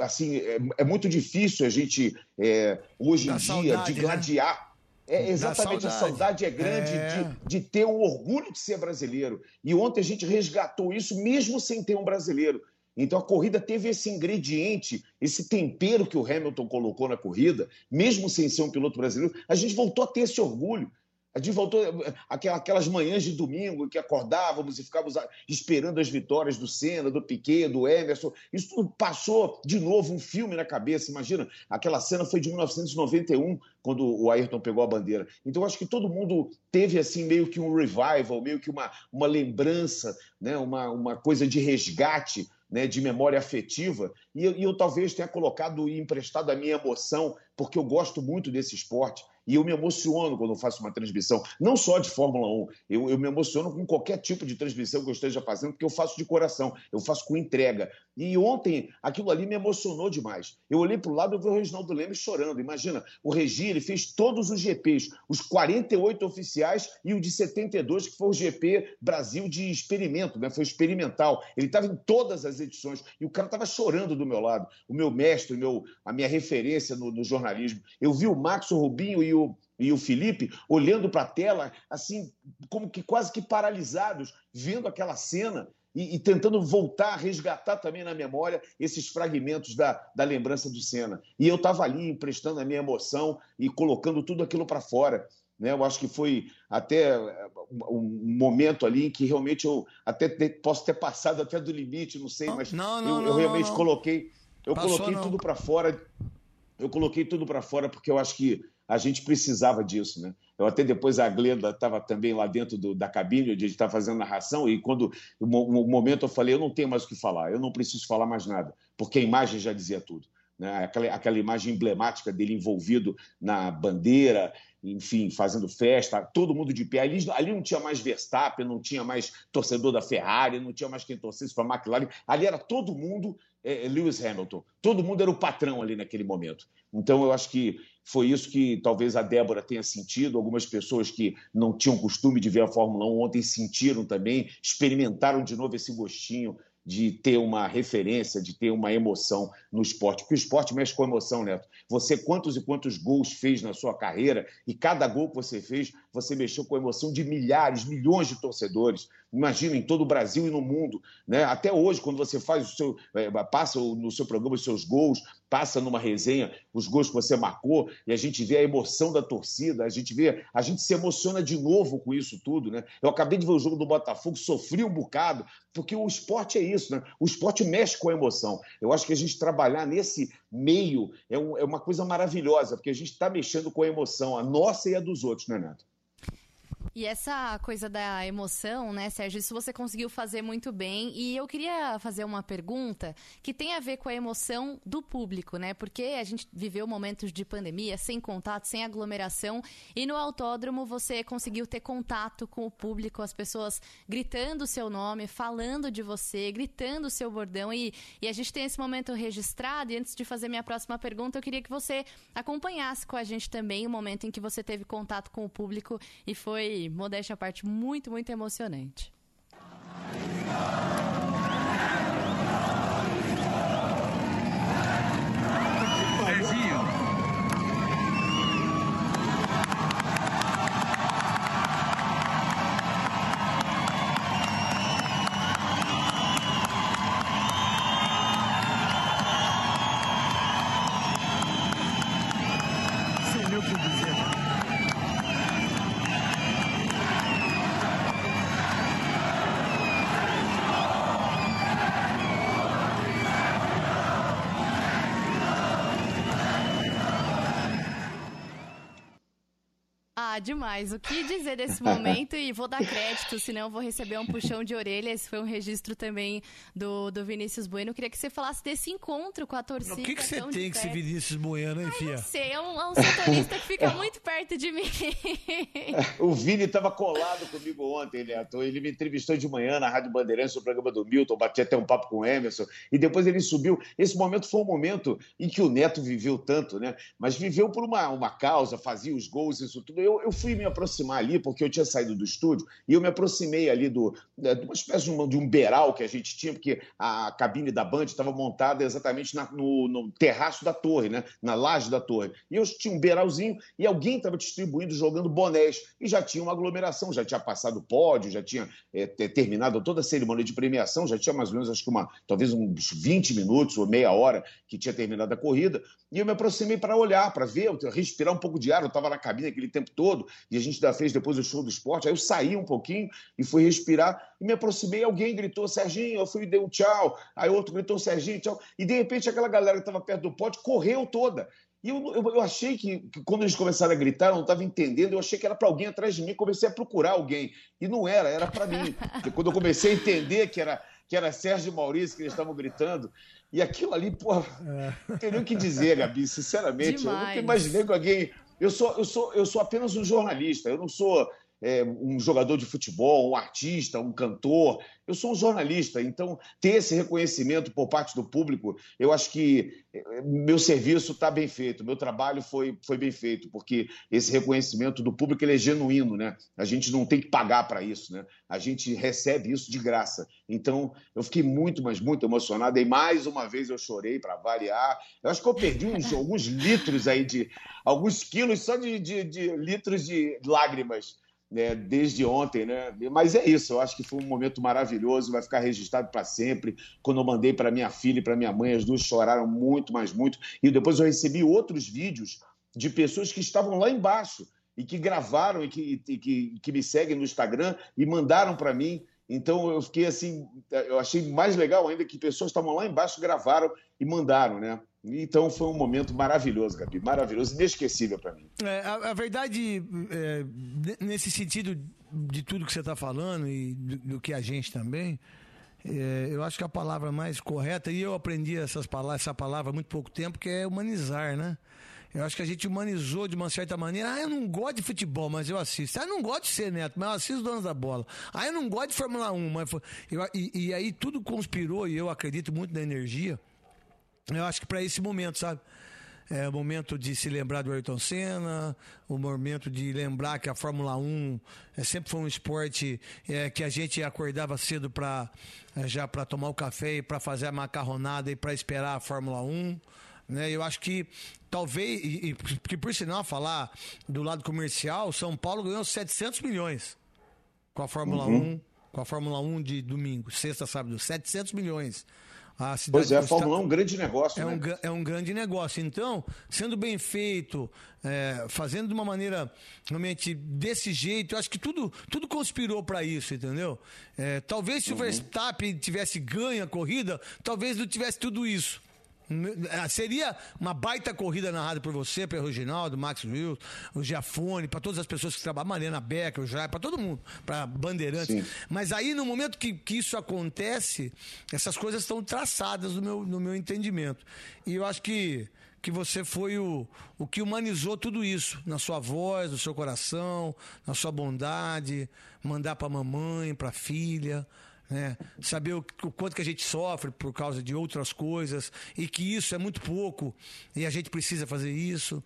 Assim, é, é, muito difícil a gente, é, hoje em dia, saudade, de gladiar. Né? É exatamente, saudade. a saudade é grande é. De, de ter o orgulho de ser brasileiro. E ontem a gente resgatou isso mesmo sem ter um brasileiro. Então a corrida teve esse ingrediente, esse tempero que o Hamilton colocou na corrida, mesmo sem ser um piloto brasileiro, a gente voltou a ter esse orgulho. A gente voltou aquelas manhãs de domingo que acordávamos e ficávamos esperando as vitórias do Senna, do Piquet, do Emerson. Isso tudo passou de novo um filme na cabeça. Imagina, aquela cena foi de 1991, quando o Ayrton pegou a bandeira. Então, acho que todo mundo teve assim meio que um revival, meio que uma, uma lembrança, né? uma, uma coisa de resgate né, de memória afetiva, e eu, e eu, talvez tenha colocado e emprestado a minha emoção, porque eu gosto muito desse esporte. E eu me emociono quando faço uma transmissão, não só de Fórmula 1, eu, eu me emociono com qualquer tipo de transmissão que eu esteja fazendo, porque eu faço de coração, eu faço com entrega. E ontem aquilo ali me emocionou demais. Eu olhei para o lado e vi o Reginaldo Leme chorando. Imagina, o Regi ele fez todos os GPs, os 48 oficiais e o de 72, que foi o GP Brasil de experimento, né? foi experimental. Ele estava em todas as edições e o cara estava chorando do meu lado. O meu mestre, meu, a minha referência no, no jornalismo. Eu vi o Max, o Rubinho e o, e o Felipe olhando para a tela, assim, como que quase que paralisados, vendo aquela cena e, e, tentando voltar, resgatar também na memória esses fragmentos da, da lembrança do Senna. E eu estava ali emprestando a minha emoção e colocando tudo aquilo para fora. Né? Eu acho que foi até eh, um momento ali em que realmente eu até posso ter passado até do limite, não sei, mas não, não, eu, não, eu, realmente coloquei, eu Passou, coloquei tudo para fora. Eu coloquei tudo para fora porque eu acho que a gente precisava disso, né? Eu até depois a Glenda estava também lá dentro do, da cabine, onde a gente estava fazendo narração, e quando o momento eu falei, eu não tenho mais o que falar, eu não preciso falar mais nada, porque a imagem já dizia tudo. Né? Aquela, aquela imagem emblemática dele envolvido na bandeira, enfim, fazendo festa, todo mundo de pé. Ali, ali não tinha mais Verstappen, não tinha mais torcedor da Ferrari, não tinha mais quem torcesse para a McLaren. Ali era todo mundo é, Lewis Hamilton. Todo mundo era o patrão ali naquele momento. Então, eu acho que foi isso que talvez a Débora tenha sentido. Algumas pessoas que não tinham costume de ver a Fórmula 1 ontem sentiram também, experimentaram de novo esse gostinho de ter uma referência, de ter uma emoção no esporte. Porque o esporte mexe com emoção, Neto. Você, quantos e quantos gols fez na sua carreira, e cada gol que você fez, você mexeu com a emoção de milhares, milhões de torcedores. Imagina, em todo o Brasil e no mundo. Né? Até hoje, quando você faz o seu. É, passa no seu programa os seus gols, passa numa resenha os gols que você marcou, e a gente vê a emoção da torcida, a gente vê, a gente se emociona de novo com isso tudo, né? Eu acabei de ver o jogo do Botafogo, sofri um bocado, porque o esporte é isso, né? O esporte mexe com a emoção. Eu acho que a gente trabalhar nesse meio é, um, é uma coisa maravilhosa, porque a gente está mexendo com a emoção, a nossa e a dos outros, né, Neto? E essa coisa da emoção, né, Sérgio, isso você conseguiu fazer muito bem. E eu queria fazer uma pergunta que tem a ver com a emoção do público, né? Porque a gente viveu momentos de pandemia, sem contato, sem aglomeração, e no autódromo você conseguiu ter contato com o público, as pessoas gritando o seu nome, falando de você, gritando o seu bordão. E, e a gente tem esse momento registrado. E antes de fazer minha próxima pergunta, eu queria que você acompanhasse com a gente também o momento em que você teve contato com o público e foi modéstia à parte, muito, muito emocionante. Ah, demais. O que dizer desse momento? E vou dar crédito, senão eu vou receber um puxão de orelha. Esse foi um registro também do, do Vinícius Bueno. Eu queria que você falasse desse encontro com a torcida. O que, que você tem com esse Vinícius Bueno, hein, Fia? Não sei, é um, é um setorista que fica <laughs> muito perto de mim. o Vini estava colado comigo ontem, Neto. Ele me entrevistou de manhã na Rádio Bandeirantes, no programa do Milton, bati até um papo com o Emerson, e depois ele subiu. Esse momento foi um momento em que o Neto viveu tanto, né? Mas viveu por uma, uma causa, fazia os gols, isso tudo eu, eu fui me aproximar ali, porque eu tinha saído do estúdio, e eu me aproximei ali do, né, de uma espécie de um, de um beiral que a gente tinha, porque a cabine da Band estava montada exatamente na, no, no, terraço da torre, né? na laje da torre. E eu tinha um beiralzinho e alguém estava distribuindo, jogando bonés. E já tinha uma aglomeração, já tinha passado o pódio, já tinha é, terminado toda a cerimônia de premiação, já tinha mais ou menos, acho que uma, talvez uns 20 minutos ou meia hora que tinha terminado a corrida. E eu me aproximei para olhar, para ver, respirar um pouco de ar. Eu estava na cabine aquele tempo todo e a gente ainda fez depois o show do esporte. Aí eu saí um pouquinho e fui respirar e me aproximei. Alguém gritou Serginho, eu fui e dei um tchau. Aí outro gritou Serginho, tchau. E de repente aquela galera que estava perto do pódio correu toda. E eu, eu, eu achei que, que, quando eles começaram a gritar, eu não estava entendendo, eu achei que era para alguém atrás de mim, comecei a procurar alguém. E não era, era para mim. Porque quando eu comecei a entender que era, que era Sérgio Maurício que eles estavam gritando, e aquilo ali, pô, não tem nem o que dizer, Gabi, sinceramente. Demais. Eu nunca imaginei que alguém eu sou, eu sou, eu sou apenas um jornalista, eu não sou é, um jogador de futebol, um artista, um cantor. Eu sou um jornalista, então ter esse reconhecimento por parte do público, eu acho que é, meu serviço está bem feito, meu trabalho foi, foi bem feito, porque esse reconhecimento do público ele é genuíno, né? A gente não tem que pagar para isso, né? A gente recebe isso de graça. Então eu fiquei muito, mas muito emocionado e mais uma vez eu chorei para variar. Eu acho que eu perdi uns, alguns litros aí de alguns quilos só de, de, de litros de lágrimas né, desde ontem, né? Mas é isso, eu acho que foi um momento maravilhoso, vai ficar registrado para sempre. Quando eu mandei para minha filha e para minha mãe, as duas choraram muito, mas muito. E depois eu recebi outros vídeos de pessoas que estavam lá embaixo e que gravaram e que, e que, que me seguem no Instagram e mandaram para mim. Então eu fiquei assim, eu achei mais legal ainda que pessoas estavam lá embaixo, gravaram e mandaram, né? Então foi um momento maravilhoso, Gabi, maravilhoso, inesquecível para mim. É, a, a, verdade, é, nesse sentido de tudo que você está falando e do, do, que a gente também, é, eu acho que a palavra mais correta, e eu aprendi essas palavras, essa palavra há muito pouco tempo, que é humanizar, né? Eu acho que a gente humanizou de uma certa maneira. Ah, eu não gosto de futebol, mas eu assisto. Ah, eu não gosto de ser neto, mas eu assisto os donos da bola. Ah, eu não gosto de Fórmula 1, mas. Eu, e, e aí tudo conspirou, e eu acredito muito na energia eu acho que para esse momento, sabe? É o momento de se lembrar do Ayrton Senna, o momento de lembrar que a Fórmula 1 é, sempre foi um esporte é, que a gente acordava cedo para é, já para tomar o café e para fazer a macarronada e para esperar a Fórmula 1. Né? Eu acho que talvez, e, e, que por sinal falar do lado comercial, São Paulo ganhou 700 milhões com a Fórmula uhum. 1, com a Fórmula 1 de domingo, sexta, sábado, 700 milhões. A pois é, a Fórmula 1 é um grande negócio. É, né? um, é um grande negócio. Então, sendo bem feito, é, fazendo de uma maneira realmente desse jeito, eu acho que tudo, tudo conspirou para isso, entendeu? É, talvez se uhum. o Verstappen tivesse ganho a corrida, talvez não tivesse tudo isso. Seria uma baita corrida narrada por você, pelo Reginaldo, Max Wills, o Giafone, para todas as pessoas que trabalham, Mariana Becker, o Jair, para todo mundo, para Bandeirantes. Sim. Mas aí, no momento que, que isso acontece, essas coisas estão traçadas no meu, no meu entendimento. E eu acho que, que você foi o, o que humanizou tudo isso, na sua voz, no seu coração, na sua bondade, mandar para mamãe, para filha né? Saber o, o, quanto que a gente sofre por causa de outras coisas e que isso é muito pouco e a gente precisa fazer isso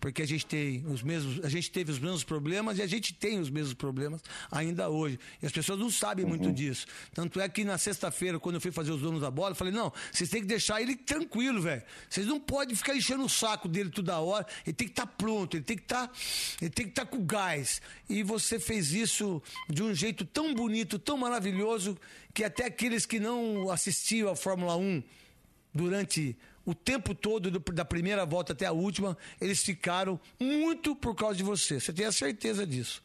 porque a gente tem os mesmos, a gente teve os mesmos problemas e a gente tem os mesmos problemas ainda hoje. E as pessoas não sabem uhum. muito disso. Tanto é que na sexta-feira, quando eu fui fazer os donos da bola, eu falei: "Não, vocês têm que deixar ele tranquilo, velho. Vocês não podem ficar enchendo o saco dele toda hora. Ele tem que estar tá pronto, ele tem que estar, tá, ele tem que estar tá com gás. E você fez isso de um jeito tão bonito, tão maravilhoso que até aqueles que não assistiam à Fórmula 1 durante o tempo todo, da primeira volta até a última, eles ficaram muito por causa de você. Você tem a certeza disso.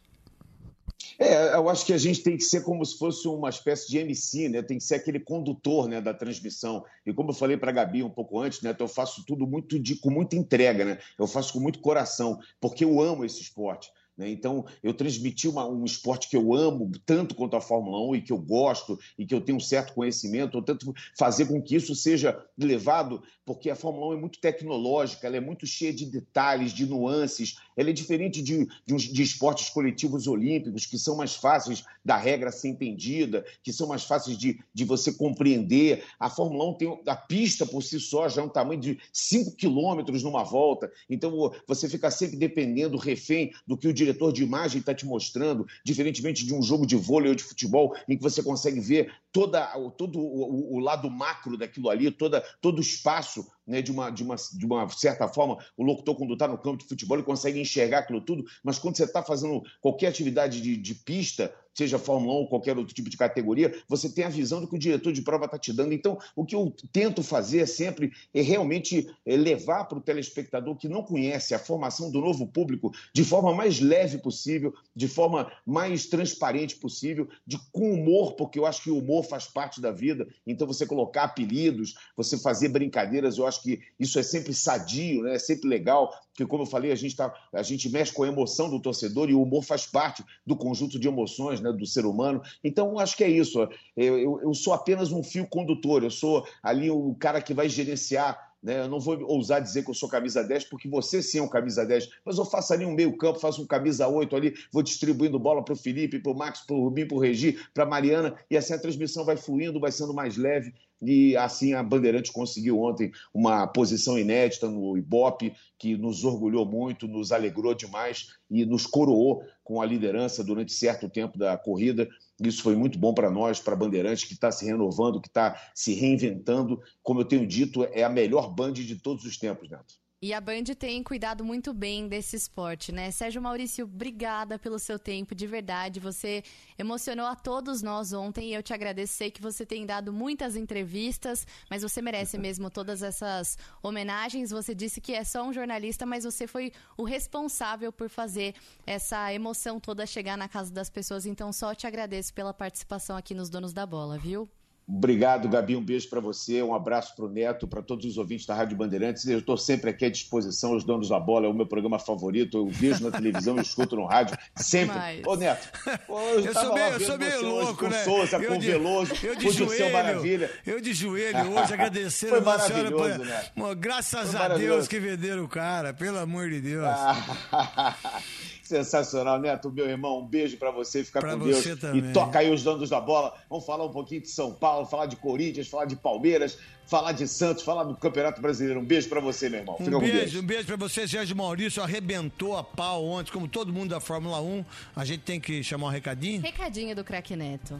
É, eu acho que a gente tem que ser como se fosse uma espécie de MC, né? Tem que ser aquele condutor, né, da transmissão. E como eu falei para a Gabi um pouco antes, né, eu faço tudo muito de, com muita entrega, né? Eu faço com muito coração, porque eu amo esse esporte. Né? Então, eu transmiti uma, um esporte que eu amo tanto quanto a Fórmula 1 e que eu gosto e que eu tenho um certo conhecimento, eu tento fazer com que isso seja levado, porque a Fórmula 1 é muito tecnológica, ela é muito cheia de detalhes, de nuances, ela é diferente de, de, de esportes coletivos olímpicos, que são mais fáceis da regra ser entendida, que são mais fáceis de, de você compreender. A Fórmula 1 tem a pista por si só, já é um tamanho de 5 quilômetros numa volta, então você fica sempre dependendo, refém do que o diretor de imagem está te mostrando, diferentemente de um jogo de vôlei ou de futebol, em que você consegue ver toda, todo o, o lado macro daquilo ali, toda, todo o espaço né, de, uma, de, uma, de uma certa forma, o locutor, quando está no campo de futebol, ele consegue enxergar aquilo tudo, mas quando você está fazendo qualquer atividade de, de pista, seja Fórmula 1 ou qualquer outro tipo de categoria, você tem a visão do que o diretor de prova está te dando. Então, o que eu tento fazer sempre é realmente é, levar para o telespectador que não conhece a formação do novo público de forma mais leve possível, de forma mais transparente possível, de com humor, porque eu acho que o humor faz parte da vida. Então, você colocar apelidos, você fazer brincadeiras, eu acho que isso é sempre sadio, né? é sempre legal, porque, como eu falei, a gente, tá, a gente mexe com a emoção do torcedor e o humor faz parte do conjunto de emoções né, do ser humano. Então, acho que é isso. Eu, eu, eu sou apenas um fio condutor, eu sou ali o cara que vai gerenciar né? Eu não vou ousar dizer que eu sou camisa 10, porque você sim é um camisa 10, mas eu faço ali um meio-campo, faço um camisa 8 ali, vou distribuindo bola para o Felipe, para o Max, para o Rubinho, para o Regi, para a Mariana, e assim a transmissão vai fluindo, vai sendo mais leve. E assim a Bandeirante conseguiu ontem uma posição inédita no Ibope, que nos orgulhou muito, nos alegrou demais e nos coroou com a liderança durante certo tempo da corrida. Isso foi muito bom para nós, para a Bandeirantes, que está se renovando, que está se reinventando. Como eu tenho dito, é a melhor band de todos os tempos, Neto. E a Band tem cuidado muito bem desse esporte, né? Sérgio Maurício, obrigada pelo seu tempo, de verdade. Você emocionou a todos nós ontem e eu te agradeço. Sei que você tem dado muitas entrevistas, mas você merece mesmo todas essas homenagens. Você disse que é só um jornalista, mas você foi o responsável por fazer essa emoção toda chegar na casa das pessoas. Então, só te agradeço pela participação aqui nos Donos da Bola, viu? Obrigado, Gabi. Um beijo para você, um abraço para o Neto, para todos os ouvintes da Rádio Bandeirantes. Eu estou sempre aqui à disposição, os donos da bola, é o meu programa favorito. Eu vejo na televisão, eu escuto no rádio, sempre. Mas... Ô, Neto, eu, sou meio, eu sou meio louco, com né? Souza, eu com de, Veloso, eu de com joelho, Maravilha. Eu de joelho <laughs> hoje, agradecendo Foi maravilhoso, senhora. Né? Graças Foi a Deus que venderam o cara, pelo amor de Deus. <laughs> Sensacional, Neto, meu irmão. Um beijo para você, fica pra com você Deus. Também. E toca aí os donos da bola. Vamos falar um pouquinho de São Paulo, falar de Corinthians, falar de Palmeiras, falar de Santos, falar do Campeonato Brasileiro. Um beijo para você, meu irmão. Fica um com beijo, Deus. um beijo para você, Sérgio Maurício. Arrebentou a pau ontem, como todo mundo da Fórmula 1. A gente tem que chamar um recadinho. Recadinho do craque Neto.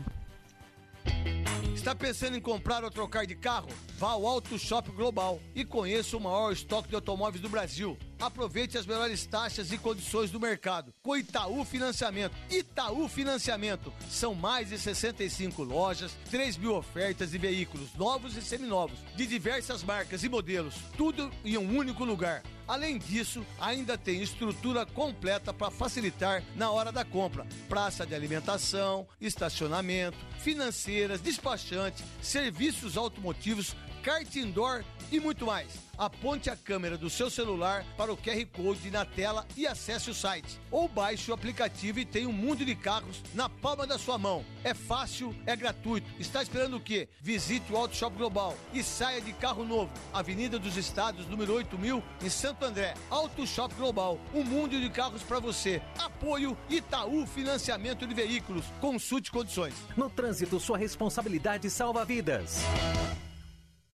Está pensando em comprar ou trocar de carro? Vá ao Auto Shop Global e conheça o maior estoque de automóveis do Brasil. Aproveite as melhores taxas e condições do mercado. Com Itaú Financiamento. Itaú Financiamento. São mais de 65 lojas, 3 mil ofertas de veículos novos e seminovos, de diversas marcas e modelos. Tudo em um único lugar. Além disso, ainda tem estrutura completa para facilitar na hora da compra: praça de alimentação, estacionamento, financeiras, despachante, serviços automotivos, kart indoor e muito mais. Aponte a câmera do seu celular para o QR Code na tela e acesse o site. Ou baixe o aplicativo e tenha um mundo de carros na palma da sua mão. É fácil, é gratuito. Está esperando o quê? Visite o Auto Shop Global e saia de carro novo. Avenida dos Estados, número 8000, em Santo André. Auto Shop Global, um mundo de carros para você. Apoio Itaú Financiamento de Veículos. Consulte condições. No trânsito, sua responsabilidade salva vidas.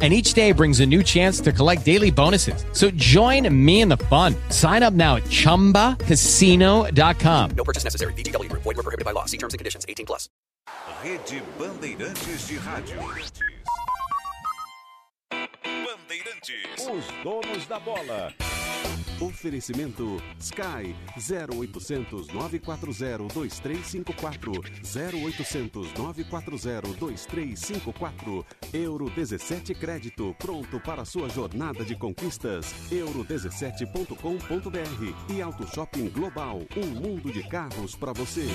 And each day brings a new chance to collect daily bonuses. So join me in the fun. Sign up now at chumbacasino.com. No purchase necessary. VGW Group. Void were prohibited by law. See terms and conditions. 18 plus. Rede Bandeirantes de Rádio. Bandeirantes. Os donos da bola. Oferecimento Sky 0800 940 2354 0800 940 2354 Euro 17 Crédito pronto para sua jornada de conquistas euro17.com.br e Auto Shopping Global um mundo de carros para você.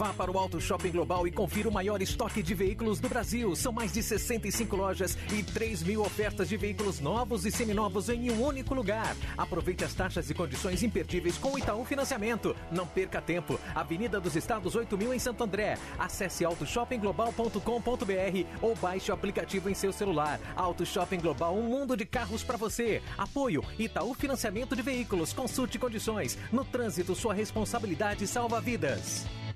Vá para o Auto Shopping Global e confira o maior estoque de veículos do Brasil. São mais de 65 lojas e 3 mil ofertas de veículos novos e seminovos em um único lugar. Aproveite as taxas e condições imperdíveis com o Itaú Financiamento. Não perca tempo. Avenida dos Estados 8000 em Santo André. Acesse autoshoppingglobal.com.br ou baixe o aplicativo em seu celular. Auto Shopping Global, um mundo de carros para você. Apoio Itaú Financiamento de Veículos. Consulte condições. No trânsito, sua responsabilidade salva vidas.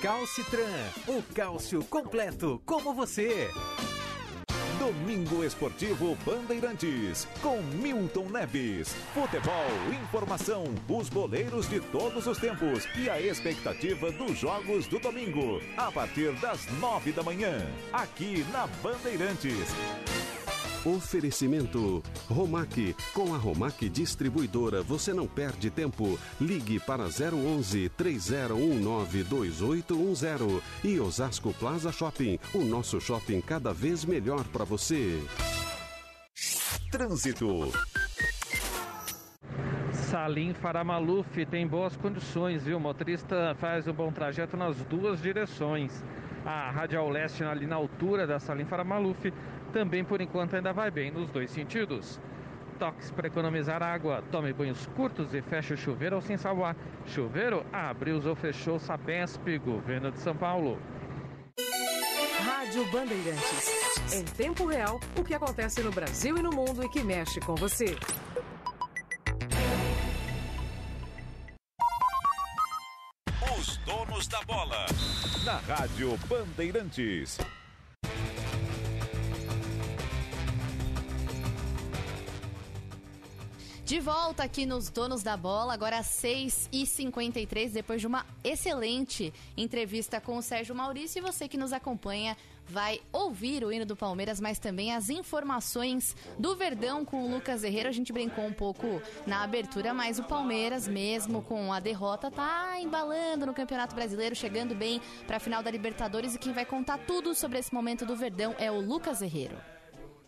Calcitran, o cálcio completo como você. Domingo Esportivo Bandeirantes, com Milton Neves. Futebol, informação, os goleiros de todos os tempos e a expectativa dos jogos do domingo, a partir das nove da manhã, aqui na Bandeirantes. Oferecimento Romac. Com a Romac Distribuidora você não perde tempo. Ligue para 011 3019 2810 e Osasco Plaza Shopping. O nosso shopping cada vez melhor para você. Trânsito. Salim Faramaluf tem boas condições, viu? O motorista faz um bom trajeto nas duas direções. A Radial Leste ali na altura da Salim Faramaluf também por enquanto ainda vai bem nos dois sentidos. Toques para economizar água. Tome banhos curtos e feche o chuveiro ou sem salvar. Chuveiro, abriu ou fechou Sabesp, Governo de São Paulo. Rádio Bandeirantes. Em tempo real, o que acontece no Brasil e no mundo e que mexe com você. Os donos da bola. Na Rádio Bandeirantes. De volta aqui nos Donos da Bola, agora às 6h53, depois de uma excelente entrevista com o Sérgio Maurício. E você que nos acompanha vai ouvir o hino do Palmeiras, mas também as informações do Verdão com o Lucas Herrera. A gente brincou um pouco na abertura, mas o Palmeiras, mesmo com a derrota, tá embalando no Campeonato Brasileiro, chegando bem para a final da Libertadores. E quem vai contar tudo sobre esse momento do Verdão é o Lucas Herrera.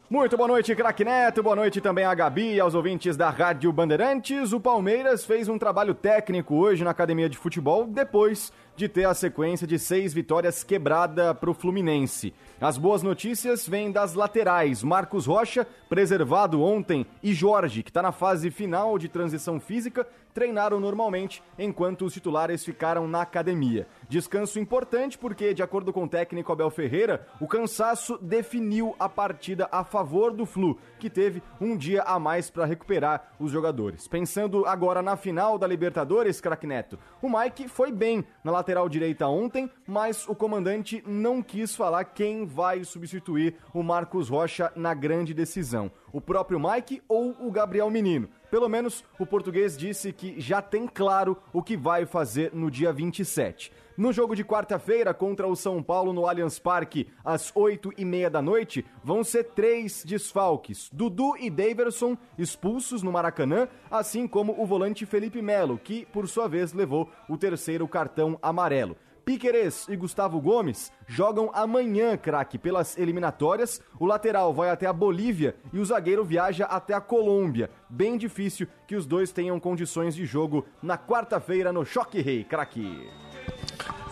Muito boa noite, craque Neto. Boa noite também a Gabi e aos ouvintes da Rádio Bandeirantes. O Palmeiras fez um trabalho técnico hoje na academia de futebol depois de ter a sequência de seis vitórias quebrada para o Fluminense. As boas notícias vêm das laterais. Marcos Rocha, preservado ontem, e Jorge, que está na fase final de transição física, treinaram normalmente enquanto os titulares ficaram na academia. Descanso importante porque, de acordo com o técnico Abel Ferreira, o cansaço definiu a partida a favor do Flu, que teve um dia a mais para recuperar os jogadores. Pensando agora na final da Libertadores, craque Neto, o Mike foi bem na lateral direita ontem, mas o comandante não quis falar quem vai substituir o Marcos Rocha na grande decisão. O próprio Mike ou o Gabriel Menino? Pelo menos o português disse que já tem claro o que vai fazer no dia 27. No jogo de quarta-feira contra o São Paulo no Allianz Parque, às 8 e meia da noite, vão ser três desfalques: Dudu e Daverson expulsos no Maracanã, assim como o volante Felipe Melo, que por sua vez levou o terceiro cartão amarelo. Piquerez e Gustavo Gomes jogam amanhã, craque, pelas eliminatórias. O lateral vai até a Bolívia e o zagueiro viaja até a Colômbia. Bem difícil que os dois tenham condições de jogo na quarta-feira no Choque Rei, craque.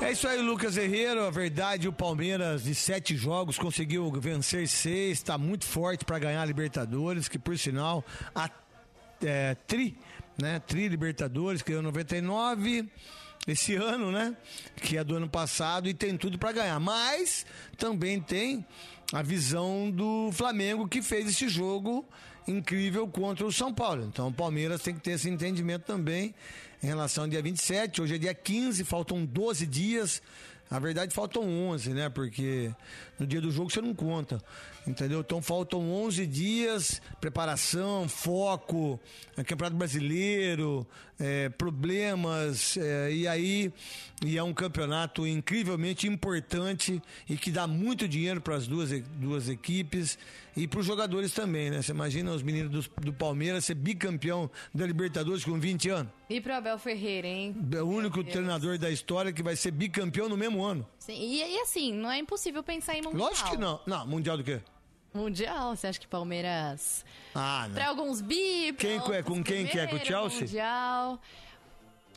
É isso aí, Lucas Herrero. A verdade, o Palmeiras de sete jogos conseguiu vencer seis, está muito forte para ganhar a Libertadores, que por sinal a é, Tri, né? Tri Libertadores, que é 99 esse <laughs> ano, né? Que é do ano passado e tem tudo para ganhar. Mas também tem a visão do Flamengo que fez esse jogo incrível contra o São Paulo. Então o Palmeiras tem que ter esse entendimento também em relação ao dia 27. Hoje é dia 15, faltam 12 dias. Na verdade, faltam 11, né? Porque no dia do jogo você não conta, entendeu? Então faltam 11 dias, preparação, foco, é, Campeonato Brasileiro, é, problemas, é, e aí e é um campeonato incrivelmente importante e que dá muito dinheiro para as duas, duas equipes e para os jogadores também, né? Você imagina os meninos do, do Palmeiras ser bicampeão da Libertadores com 20 anos? E pro Abel Ferreira, hein? É o único treinador da história que vai ser bicampeão no mesmo ano. Sim, e, e assim, não é impossível pensar em mundial. Lógico que não. Não, mundial do quê? Mundial, você acha que Palmeiras. Ah, não. Pra alguns bi, pra Quem é, com quem que é? Com o Chelsea? Mundial.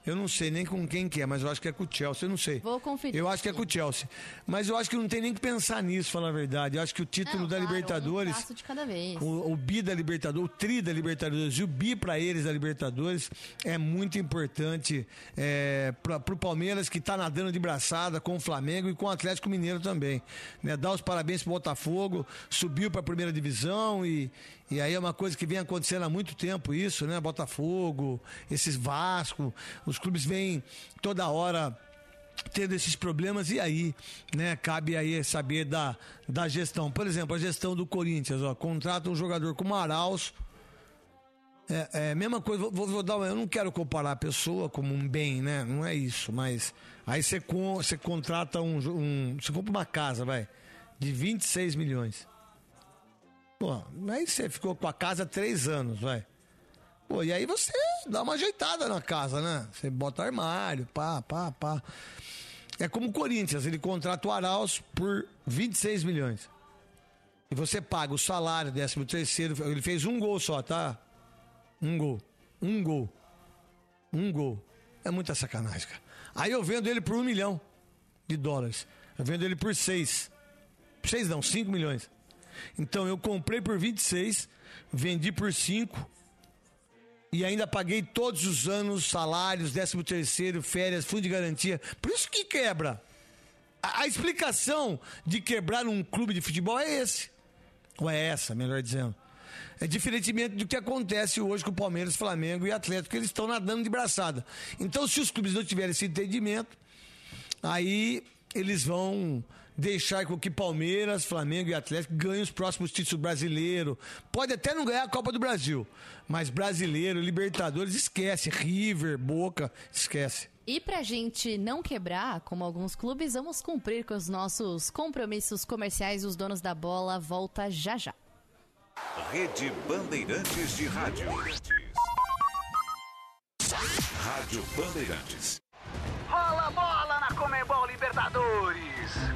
Eu não sei nem com quem que é, mas eu acho que é com o Chelsea, eu não sei. Vou conferir. Eu acho que é com o Chelsea. Mas eu acho que não tem nem que pensar nisso, falar a verdade. Eu acho que o título Não, da claro, Libertadores, Um passo de cada vez. o, o bi da Libertadores, o tri da Libertadores e o bi para eles da Libertadores é muito importante é, para o Palmeiras que está nadando de braçada com o Flamengo e com o Atlético Mineiro também. Né? Dar os parabéns pro Botafogo, subiu para a primeira divisão e, e aí é uma coisa que vem acontecendo há muito tempo isso, né? Botafogo, esses Vasco, os clubes vêm toda hora tendo esses problemas e aí, né, cabe aí saber da, da gestão. Por exemplo, a gestão do Corinthians, ó, contrata um jogador como Arauz, é, é mesma coisa, vou, vou dar uma, eu não quero comparar a pessoa como um bem, né? Não é isso, mas aí você, você contrata um, um, você compra uma casa, vai, de 26 milhões. Pô, aí você ficou com a casa três anos, vai. Pô, e aí você dá uma ajeitada na casa, né? Você bota armário, pá, pá, pá. É como o Corinthians, ele contrata o Arauz por 26 milhões. E você paga o salário, décimo terceiro, ele fez um gol só, tá? Um gol. Um gol. Um gol. É muita sacanagem, cara. Aí eu vendo ele por um milhão de dólares. Eu vendo ele por seis. Seis não, cinco milhões. Então eu comprei por 26, vendi por 5 e ainda paguei todos os anos salários, 13 terceiro, férias, fundo de garantia. Por isso que quebra. A, a, explicação de quebrar um clube de futebol é esse. Ou é essa, melhor dizendo. É diferentemente do que acontece hoje com o Palmeiras, Flamengo e Atlético, que eles estão nadando de braçada. Então, se os clubes não tiverem esse entendimento, aí eles vão deixar com que Palmeiras, Flamengo e Atlético ganhem os próximos títulos brasileiros. Pode até não ganhar a Copa do Brasil, mas brasileiro, Libertadores, esquece. River, Boca, esquece. E pra gente não quebrar, como alguns clubes, vamos cumprir com os nossos compromissos comerciais. Os donos da bola volta já já. Rede Bandeirantes de Rádio. Rádio Bandeirantes. Rola bola na Comebol Libertadores.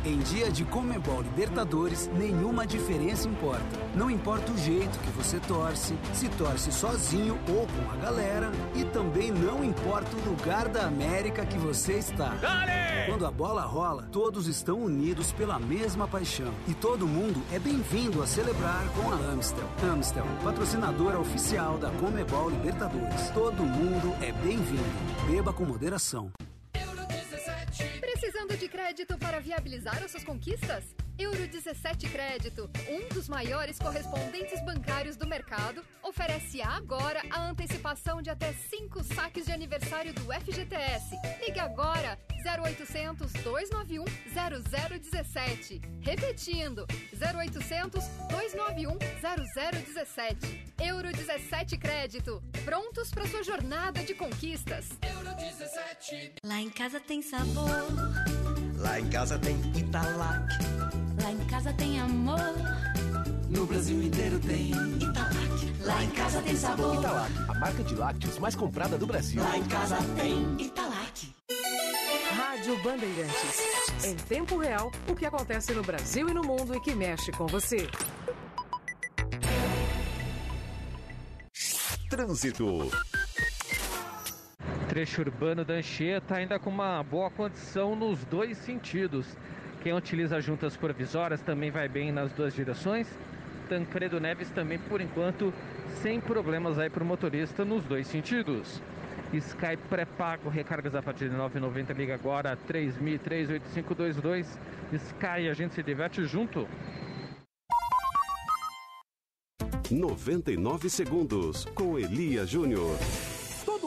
Em dia de Comebol Libertadores, nenhuma diferença importa. Não importa o jeito que você torce, se torce sozinho ou com a galera, e também não importa o lugar da América que você está. Dale! Quando a bola rola, todos estão unidos pela mesma paixão. E todo mundo é bem-vindo a celebrar com a Amstel. Amstel, patrocinadora oficial da Comebol Libertadores. Todo mundo é bem-vindo. Beba com moderação. Precisando de crédito para viabilizar as suas conquistas? Euro 17 Crédito, um dos maiores correspondentes bancários do mercado, oferece agora a antecipação de até 5 saques de aniversário do FGTS. Ligue agora 0800 291 0017. Repetindo, 0800 291 0017. Euro 17 Crédito, prontos para sua jornada de conquistas. Euro 17. Lá em casa tem sabor. Lá em casa tem Italac. Lá em casa tem amor. No Brasil inteiro tem Italac. Lá em casa tem sabor. Italac, a marca de lácteos mais comprada do Brasil. Lá em casa tem Italac. Rádio Bandeirantes. Em tempo real, o que acontece no Brasil e no mundo e que mexe com você. Trânsito. Trecho urbano da Anchieta ainda com uma boa condição nos dois sentidos. Quem utiliza juntas provisórias também vai bem nas duas direções. Tancredo Neves também, por enquanto, sem problemas aí para o motorista nos dois sentidos. Sky pré-pago, recargas a partir de 9,90, liga agora 3003-8522. Sky, a gente se diverte junto. 99 segundos com Elia Júnior.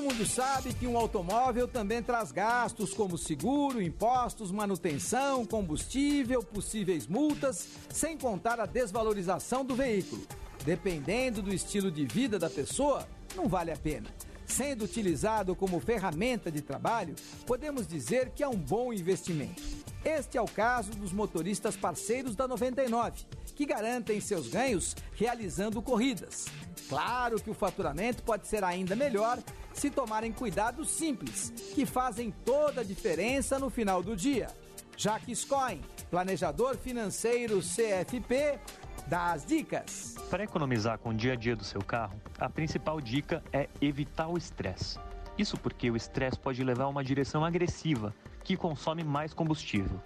Mundo sabe que um automóvel também traz gastos como seguro, impostos, manutenção, combustível, possíveis multas, sem contar a desvalorização do veículo. Dependendo do estilo de vida da pessoa, não vale a pena. Sendo utilizado como ferramenta de trabalho, podemos dizer que é um bom investimento. Este é o caso dos motoristas parceiros da 99, que garantem seus ganhos realizando corridas. Claro que o faturamento pode ser ainda melhor se tomarem cuidados simples, que fazem toda a diferença no final do dia. Jaques Coin, planejador financeiro CFP, dá as dicas. Para economizar com o dia a dia do seu carro, a principal dica é evitar o estresse. Isso porque o estresse pode levar a uma direção agressiva, que consome mais combustível.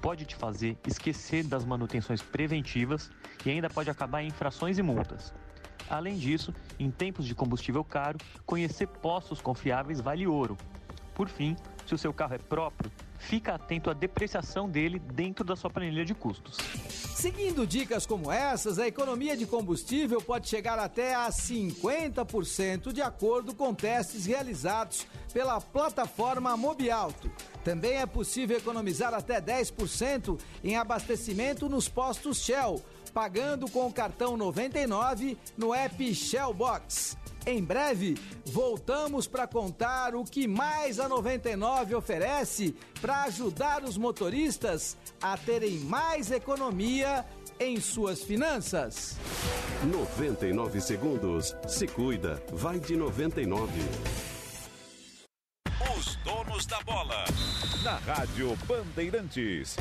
Pode te fazer esquecer das manutenções preventivas e ainda pode acabar em infrações e multas. Além disso, em tempos de combustível caro, conhecer postos confiáveis vale ouro. Por fim, se o seu carro é próprio, fica atento à depreciação dele dentro da sua planilha de custos. Seguindo dicas como essas, a economia de combustível pode chegar até a 50% de acordo com testes realizados pela plataforma Mobialto. Também é possível economizar até 10% em abastecimento nos postos Shell, pagando com o cartão 99 no app Shell Box. Em breve, voltamos para contar o que mais a 99 oferece para ajudar os motoristas a terem mais economia em suas finanças. 99 segundos. Se cuida, vai de 99. Os donos da bola. Na Rádio Bandeirantes.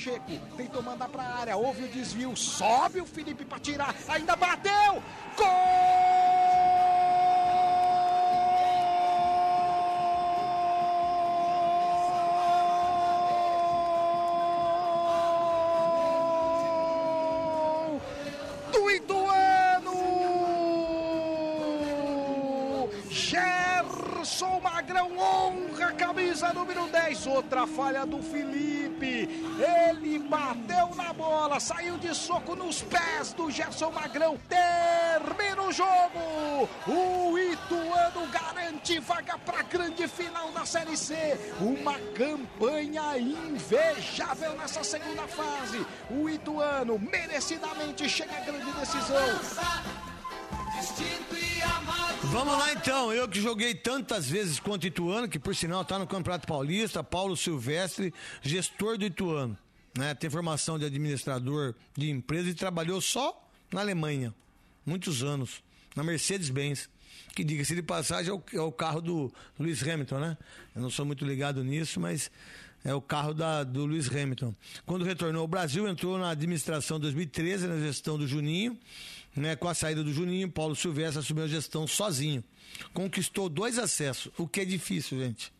Pacheco tentou mandar pra área, houve o desvio, sobe o Felipe pra tirar, ainda bateu! Gol! Gerson Magrão honra a camisa número 10. Outra falha do Felipe. Ele bateu na bola, saiu de soco nos pés do Gerson Magrão. Termina o jogo. O Ituano garante vaga para a grande final da Série C. Uma campanha invejável nessa segunda fase. O Ituano merecidamente chega à grande decisão. Distinto e. Vamos lá então, eu que joguei tantas vezes contra o Ituano, que por sinal tá no Campeonato Paulista, Paulo Silvestre, gestor do Ituano, né? Tem formação de administrador de empresa e trabalhou só na Alemanha, muitos anos, na Mercedes-Benz, que diga-se de passagem é o, é o carro do Lewis Hamilton, né? Eu não sou muito ligado nisso, mas é o carro da, do Lewis Hamilton. Quando retornou ao Brasil, entrou na administração em 2013, na gestão do Juninho, né, com a saída do Juninho, Paulo Silvestre assumiu a gestão sozinho. Conquistou dois acessos, o que é difícil, gente.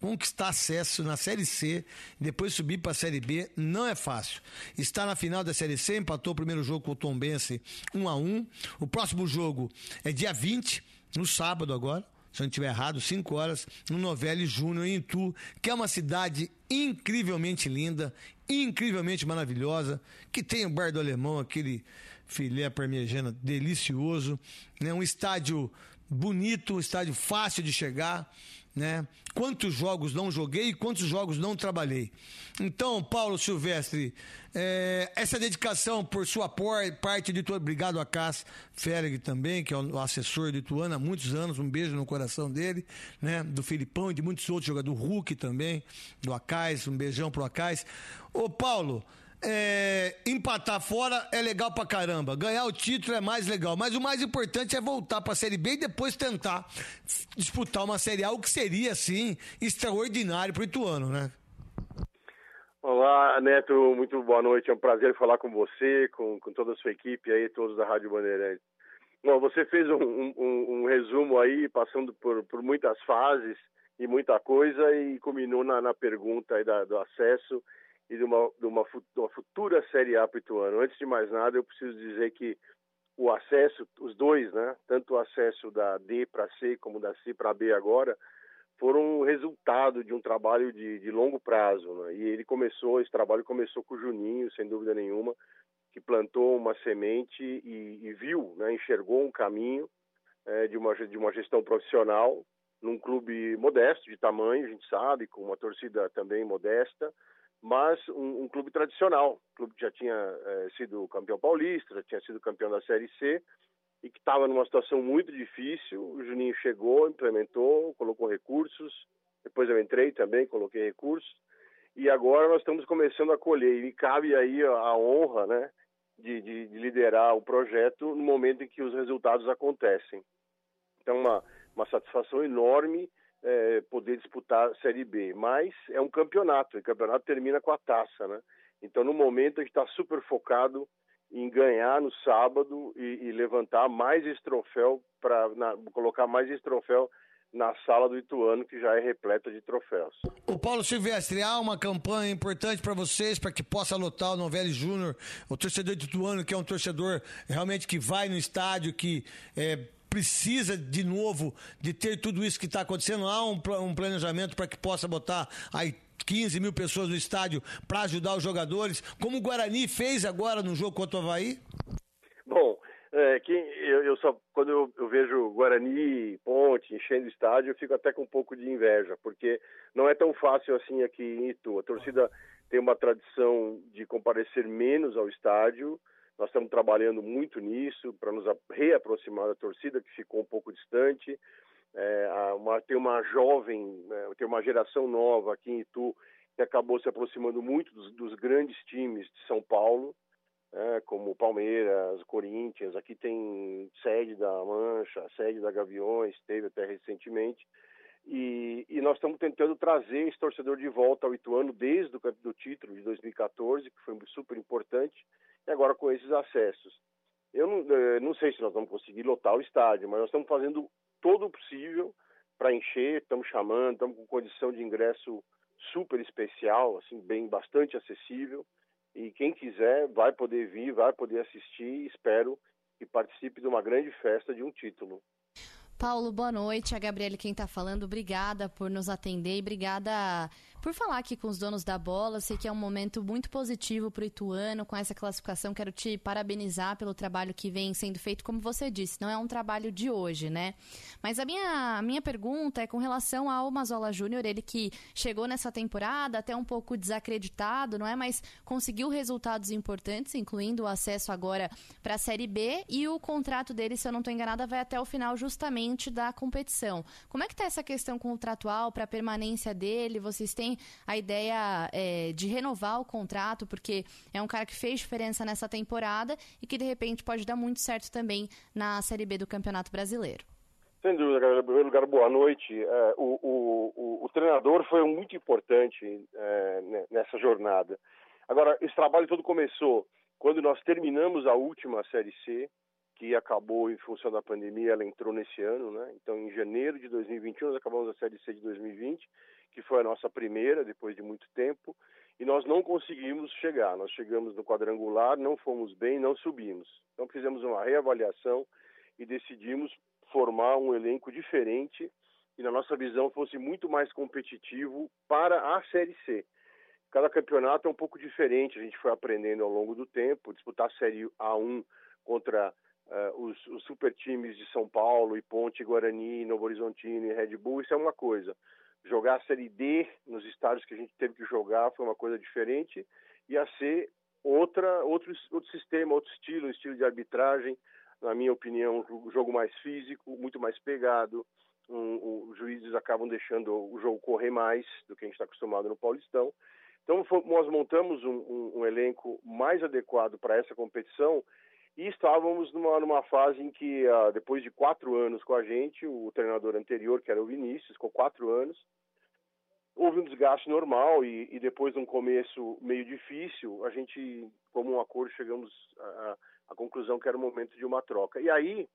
conquistar acesso na Série C, depois subir para a Série B, não é fácil. Está na final da Série C, empatou o primeiro jogo com o Tom Bense 1 a 1 O próximo jogo é dia 20, no sábado agora se eu não estiver errado, 5 horas, no Novelli Júnior, em Itu, que é uma cidade incrivelmente linda, incrivelmente maravilhosa, que tem o Bar do Alemão, aquele filé parmegiana delicioso, né? um estádio bonito, um estádio fácil de chegar, né? Quantos jogos não joguei e quantos jogos não trabalhei. Então, Paulo Silvestre, é, essa dedicação por sua parte de tua, obrigado a Cass Fereg também, que é o assessor do Ituano há muitos anos, um beijo no coração dele, né? Do Filipão e de muitos outros jogadores, do Hulk também, do Acais, um beijão pro Acais. Ô, Paulo, é, empatar fora é legal pra caramba. Ganhar o título é mais legal. Mas o mais importante é voltar pra Série B e depois tentar disputar uma Série A, o que seria, assim, extraordinário pro Ituano, né? Olá, Neto, muito boa noite. É um prazer falar com você, com, com toda a sua equipe aí, todos da Rádio Bandeirantes. Bom, você fez um, um, um resumo aí, passando por, por muitas fases e muita coisa, e culminou na, na pergunta aí da, do acesso e de uma, de uma, de uma futura Série A para o Ituano. Antes de mais nada, eu preciso dizer que o acesso, os dois, né, tanto o acesso da D para C como da C para B agora, foram resultado de um trabalho de, de longo prazo. Né? E ele começou, esse trabalho começou com o Juninho, sem dúvida nenhuma, que plantou uma semente e, e viu, né, enxergou um caminho é, de, uma, de uma gestão profissional num clube modesto de tamanho, a gente sabe, com uma torcida também modesta, mas um, um clube tradicional, um clube que já tinha é, sido campeão paulista, já tinha sido campeão da Série C e que estava numa situação muito difícil. O Juninho chegou, implementou, colocou recursos. Depois eu entrei também, coloquei recursos. E agora nós estamos começando a colher. E me cabe aí a honra, né, de, de, de liderar o projeto no momento em que os resultados acontecem. Então, uma, uma satisfação enorme é, poder disputar a Série B. Mas é um campeonato, e o campeonato termina com a taça, né? Então, no momento, a gente está super focado em ganhar no sábado e, e levantar mais esse troféu, para colocar mais esse troféu na sala do Ituano, que já é repleta de troféus. O Paulo Silvestre, há uma campanha importante para vocês, para que possa lotar o Novelli Júnior, o torcedor de Ituano, que é um torcedor realmente que vai no estádio, que é, precisa de novo de ter tudo isso que está acontecendo. Há um, um planejamento para que possa botar aí 15 mil pessoas no estádio para ajudar os jogadores, como o Guarani fez agora no jogo contra o Havaí? Bom, é, que eu, eu, só quando eu, eu, vejo Guarani, Ponte enchendo o estádio, eu fico até com um pouco de inveja, porque não é tão fácil assim aqui em Itu. A torcida tem uma tradição de comparecer menos ao estádio, nós estamos trabalhando muito nisso para nos reaproximar da torcida que ficou um pouco distante. É, uma, tem uma jovem, é, tem uma geração nova aqui em Itu que acabou se aproximando muito dos, dos grandes times de São Paulo, é, como Palmeiras, Corinthians. Aqui tem sede da Mancha, sede da Gaviões, teve até recentemente. E, e, nós estamos tentando trazer esse torcedor de volta ao Ituano desde o do título de 2014, que foi super importante e agora com esses acessos. Eu não, eh, não sei se nós vamos conseguir lotar o estádio, mas nós estamos fazendo todo o possível para encher, estamos chamando, estamos com condição de ingresso super especial, assim, bem bastante acessível. E quem quiser vai poder vir, vai poder assistir. Espero que participe de uma grande festa de um título. Paulo, boa noite. A Gabriele quem está falando. Obrigada por nos atender e obrigada por falar aqui com os donos da bola. Sei que é um momento muito positivo para o Ituano com essa classificação. Quero te parabenizar pelo trabalho que vem sendo feito, como você disse, não é um trabalho de hoje, né? Mas a minha, a minha pergunta é com relação ao Mazola Júnior, ele que chegou nessa temporada até um pouco desacreditado, não é? Mas conseguiu resultados importantes, incluindo o acesso agora para a Série B e o contrato dele, se eu não estou enganada, vai até o final justamente da competição. Como é que está essa questão contratual para a permanência dele? Vocês têm a ideia é, de renovar o contrato, porque é um cara que fez diferença nessa temporada e que de repente pode dar muito certo também na Série B do Campeonato Brasileiro. Sem dúvida, em primeiro lugar, boa noite. É, o, o, o, treinador foi muito importante é, nessa jornada. Agora, esse trabalho todo começou quando nós terminamos a última Série C, que acabou em função da pandemia, ela entrou nesse ano, né? Então, em janeiro de 2021, nós acabamos a Série C de 2020 que foi a nossa primeira depois de muito tempo, e nós não conseguimos chegar. Nós chegamos no quadrangular, não fomos bem, não subimos. Então fizemos uma reavaliação e decidimos formar um elenco diferente e na nossa visão fosse muito mais competitivo para a Série C. Cada campeonato é um pouco diferente, a gente foi aprendendo ao longo do tempo, disputar a Série A1 contra uh, os, os super times de São Paulo, e Ponte, Guarani, Novo Horizontino e Red Bull, isso é uma coisa. Jogar a Série D nos estádios que a gente teve que jogar foi uma coisa diferente, e a C outra, outro, outro sistema, outro estilo, um estilo de arbitragem, na minha opinião, um jogo mais físico, muito mais pegado, um, os juízes acabam deixando o jogo correr mais do que a gente está acostumado no Paulistão, então, nós montamos um, um, um elenco mais adequado para essa competição e estávamos numa, numa fase em que, uh, depois de quatro anos com a gente, o treinador anterior, que era o Vinícius, ficou quatro anos, houve um desgaste normal e, e depois de um começo meio difícil, a gente, como um acordo, chegamos à conclusão que era o momento de uma troca. E aí,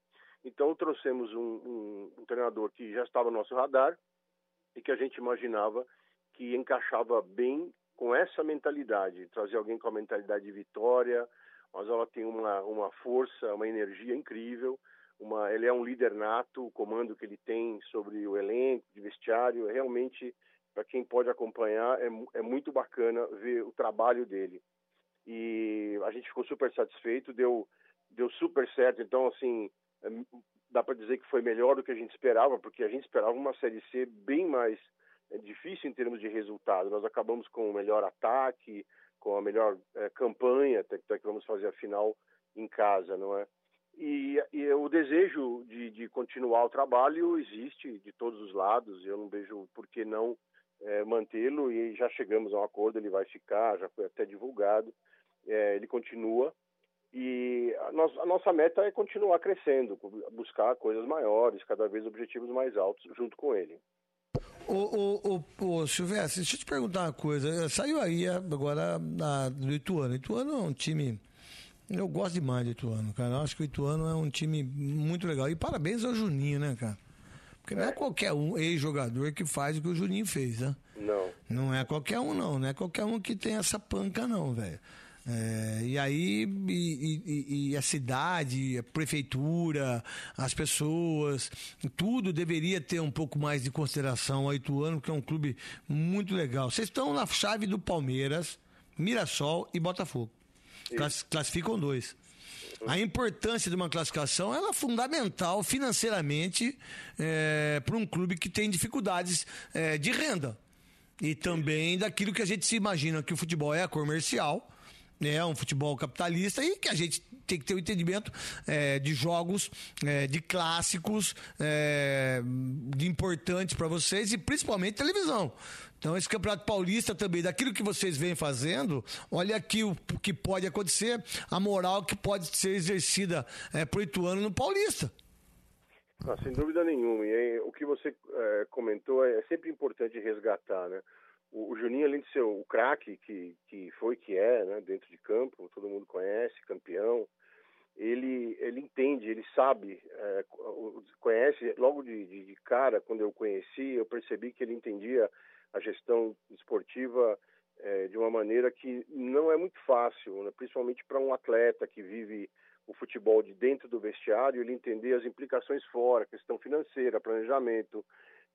então, trouxemos um, um, um treinador que já estava no nosso radar e que a gente imaginava que encaixava bem com essa mentalidade, trazer alguém com a mentalidade de vitória, mas ela tem uma, uma força, uma energia incrível, uma, ele é um líder nato, o comando que ele tem sobre o elenco, de vestiário, é realmente, para quem pode acompanhar, é, é muito bacana ver o trabalho dele. E a gente ficou super satisfeito, deu, deu super certo, então, assim, é, dá para dizer que foi melhor do que a gente esperava, porque a gente esperava uma Série C bem mais é difícil em termos de resultado. Nós acabamos com o melhor ataque, com a melhor é, campanha, até, até que vamos fazer a final em casa, não é? E, e o desejo de, de, continuar o trabalho existe de todos os lados. Eu não vejo por que não é, mantê-lo e já chegamos a um acordo. Ele vai ficar, já foi até divulgado. É, ele continua e a, nós, a, nossa meta é continuar crescendo, buscar coisas maiores, cada vez objetivos mais altos junto com ele. Ô, ô, ô, Silvestre, deixa eu te perguntar uma coisa. Saiu aí agora na, do Ituano. Ituano é um time. Eu gosto demais do Ituano, cara. Eu acho que o Ituano é um time muito legal. E parabéns ao Juninho, né, cara? Porque não é qualquer um ex-jogador que faz o que o Juninho fez, né? Não. Não é qualquer um, não. Não é qualquer um que tem essa panca, não, velho. É, e aí, e, e, e, a cidade, a prefeitura, as pessoas, tudo deveria ter um pouco mais de consideração ao Ituano, que é um clube muito legal. Vocês estão na chave do Palmeiras, Mirassol e Botafogo. Class, classificam dois. A importância de uma classificação ela é fundamental financeiramente é, para um clube que tem dificuldades é, de renda. E também daquilo que a gente se imagina que o futebol é comercial né, um futebol capitalista e que a gente tem que ter o um entendimento é, de jogos, é, de clássicos, é, de importantes para vocês e principalmente televisão. Então, esse Campeonato Paulista também, daquilo que vocês vêm fazendo, olha aqui o que pode acontecer, a moral que pode ser exercida é, por oito anos no Paulista. Ah, sem dúvida nenhuma. E o que você é, comentou é sempre importante resgatar, né? O, o Juninho, além de ser o craque que, que foi, que é, né, dentro de campo, todo mundo conhece, campeão, ele, ele entende, ele sabe, é, conhece, logo de, de, de, cara, quando eu conheci, eu percebi que ele entendia a gestão esportiva é, de uma maneira que não é muito fácil, né, principalmente para um atleta que vive o futebol de dentro do vestiário, ele entender as implicações fora, questão financeira, planejamento,